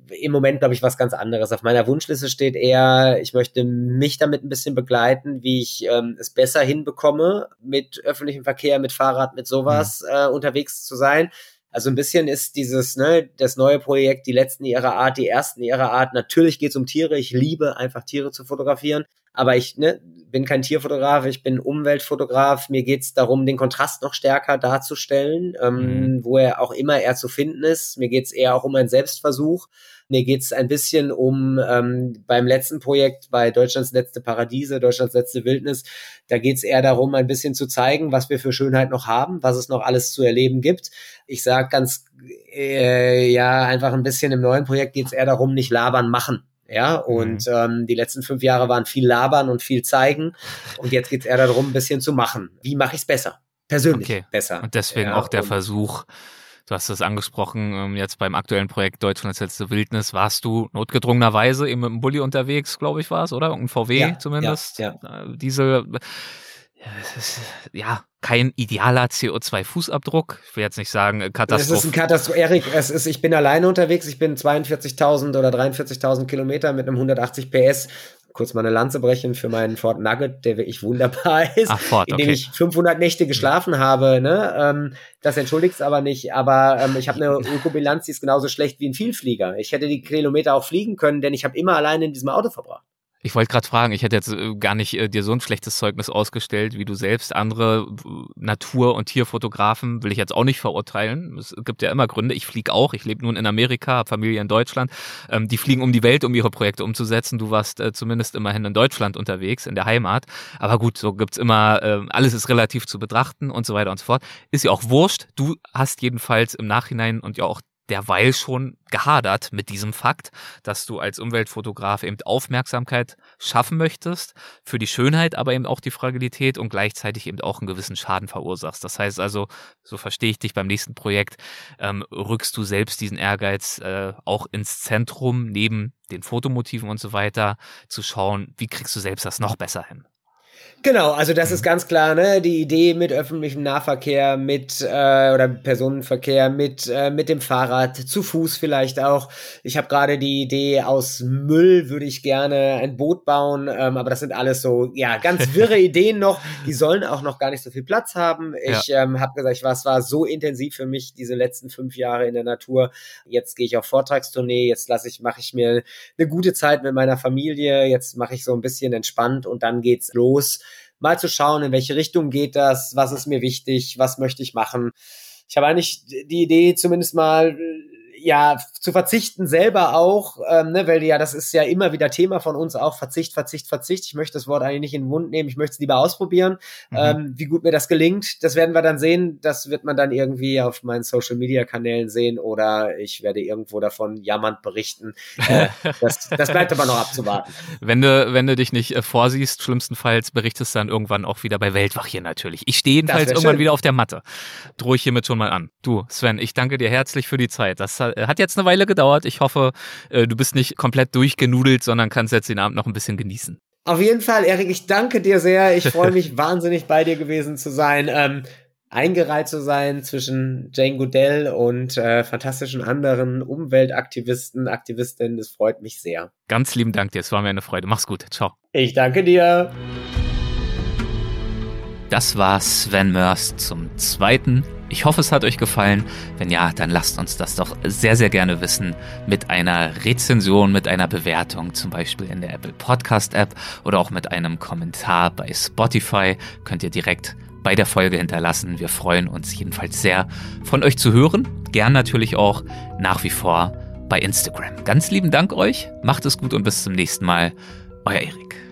[SPEAKER 1] im Moment, glaube ich, was ganz anderes. Auf meiner Wunschliste steht eher, ich möchte mich damit ein bisschen begleiten, wie ich ähm, es besser hinbekomme, mit öffentlichem Verkehr, mit Fahrrad, mit sowas mhm. äh, unterwegs zu sein. Also ein bisschen ist dieses, ne, das neue Projekt, die letzten ihrer Art, die ersten ihrer Art. Natürlich geht es um Tiere. Ich liebe einfach Tiere zu fotografieren. Aber ich ne, bin kein Tierfotograf, ich bin Umweltfotograf. Mir geht es darum, den Kontrast noch stärker darzustellen, ähm, mhm. wo er auch immer er zu finden ist. Mir geht es eher auch um einen Selbstversuch. Mir geht es ein bisschen um ähm, beim letzten Projekt bei Deutschlands letzte Paradiese, Deutschlands letzte Wildnis. Da geht es eher darum, ein bisschen zu zeigen, was wir für Schönheit noch haben, was es noch alles zu erleben gibt. Ich sage ganz äh, ja einfach ein bisschen im neuen Projekt geht es eher darum, nicht labern, machen. Ja, und mhm. ähm, die letzten fünf Jahre waren viel labern und viel zeigen. Und jetzt geht es eher darum, ein bisschen zu machen. Wie mache ich es besser? Persönlich okay. besser.
[SPEAKER 3] Und deswegen ja, auch der Versuch, du hast es angesprochen, ähm, jetzt beim aktuellen Projekt Deutschlands letzte Wildnis, warst du notgedrungenerweise eben mit dem Bulli unterwegs, glaube ich, war es, oder? Ein VW ja, zumindest. Ja, ja. Äh, diese ja, kein idealer CO2-Fußabdruck. Ich will jetzt nicht sagen
[SPEAKER 1] Katastrophe. Äh, es ist ein Katastrophe. Erik, es ist, ich bin alleine unterwegs. Ich bin 42.000 oder 43.000 Kilometer mit einem 180 PS. Kurz mal eine Lanze brechen für meinen Ford Nugget, der wirklich wunderbar ist, Ach, Ford, in dem ich 500 Nächte geschlafen habe. Ne? Ähm, das entschuldigt es aber nicht. Aber ähm, ich habe eine Ökobilanz, die ist genauso schlecht wie ein Vielflieger. Ich hätte die Kilometer auch fliegen können, denn ich habe immer alleine in diesem Auto verbracht.
[SPEAKER 3] Ich wollte gerade fragen, ich hätte jetzt äh, gar nicht äh, dir so ein schlechtes Zeugnis ausgestellt, wie du selbst. Andere Natur- und Tierfotografen will ich jetzt auch nicht verurteilen. Es gibt ja immer Gründe. Ich fliege auch. Ich lebe nun in Amerika, habe Familie in Deutschland. Ähm, die fliegen um die Welt, um ihre Projekte umzusetzen. Du warst äh, zumindest immerhin in Deutschland unterwegs, in der Heimat. Aber gut, so gibt's immer, äh, alles ist relativ zu betrachten und so weiter und so fort. Ist ja auch wurscht. Du hast jedenfalls im Nachhinein und ja auch derweil schon gehadert mit diesem Fakt, dass du als Umweltfotograf eben Aufmerksamkeit schaffen möchtest für die Schönheit, aber eben auch die Fragilität und gleichzeitig eben auch einen gewissen Schaden verursachst. Das heißt also, so verstehe ich dich beim nächsten Projekt, ähm, rückst du selbst diesen Ehrgeiz äh, auch ins Zentrum, neben den Fotomotiven und so weiter, zu schauen, wie kriegst du selbst das noch besser hin?
[SPEAKER 1] Genau, also das ist ganz klar, ne? Die Idee mit öffentlichem Nahverkehr, mit äh, oder Personenverkehr, mit äh, mit dem Fahrrad, zu Fuß vielleicht auch. Ich habe gerade die Idee aus Müll würde ich gerne ein Boot bauen, ähm, aber das sind alles so ja ganz wirre Ideen noch. Die sollen auch noch gar nicht so viel Platz haben. Ich ja. ähm, habe gesagt, was war so intensiv für mich diese letzten fünf Jahre in der Natur. Jetzt gehe ich auf Vortragstournee. Jetzt lasse ich mache ich mir eine gute Zeit mit meiner Familie. Jetzt mache ich so ein bisschen entspannt und dann geht's los mal zu schauen, in welche Richtung geht das, was ist mir wichtig, was möchte ich machen. Ich habe eigentlich die Idee, zumindest mal ja, zu verzichten selber auch, ähm, ne, weil ja, das ist ja immer wieder Thema von uns auch, Verzicht, Verzicht, Verzicht. Ich möchte das Wort eigentlich nicht in den Mund nehmen, ich möchte es lieber ausprobieren. Mhm. Ähm, wie gut mir das gelingt, das werden wir dann sehen. Das wird man dann irgendwie auf meinen Social-Media-Kanälen sehen oder ich werde irgendwo davon jammernd berichten. Äh, das, das bleibt aber noch abzuwarten.
[SPEAKER 3] Wenn du, wenn du dich nicht äh, vorsiehst, schlimmstenfalls berichtest du dann irgendwann auch wieder bei Weltwach hier natürlich. Ich stehe jedenfalls irgendwann schön. wieder auf der Matte. Drohe ich hiermit schon mal an. Du, Sven, ich danke dir herzlich für die Zeit. Das hat äh, hat jetzt eine Weile gedauert. Ich hoffe, äh, du bist nicht komplett durchgenudelt, sondern kannst jetzt den Abend noch ein bisschen genießen.
[SPEAKER 1] Auf jeden Fall, Erik, ich danke dir sehr. Ich freue mich wahnsinnig bei dir gewesen zu sein. Ähm, eingereiht zu sein zwischen Jane Goodell und äh, fantastischen anderen Umweltaktivisten, Aktivistinnen. Das freut mich sehr.
[SPEAKER 3] Ganz lieben Dank dir, es war mir eine Freude. Mach's gut. Ciao.
[SPEAKER 1] Ich danke dir.
[SPEAKER 3] Das war Sven Mörs zum zweiten. Ich hoffe, es hat euch gefallen. Wenn ja, dann lasst uns das doch sehr, sehr gerne wissen mit einer Rezension, mit einer Bewertung, zum Beispiel in der Apple Podcast App oder auch mit einem Kommentar bei Spotify. Könnt ihr direkt bei der Folge hinterlassen. Wir freuen uns jedenfalls sehr, von euch zu hören. Gern natürlich auch nach wie vor bei Instagram. Ganz lieben Dank euch. Macht es gut und bis zum nächsten Mal. Euer Erik.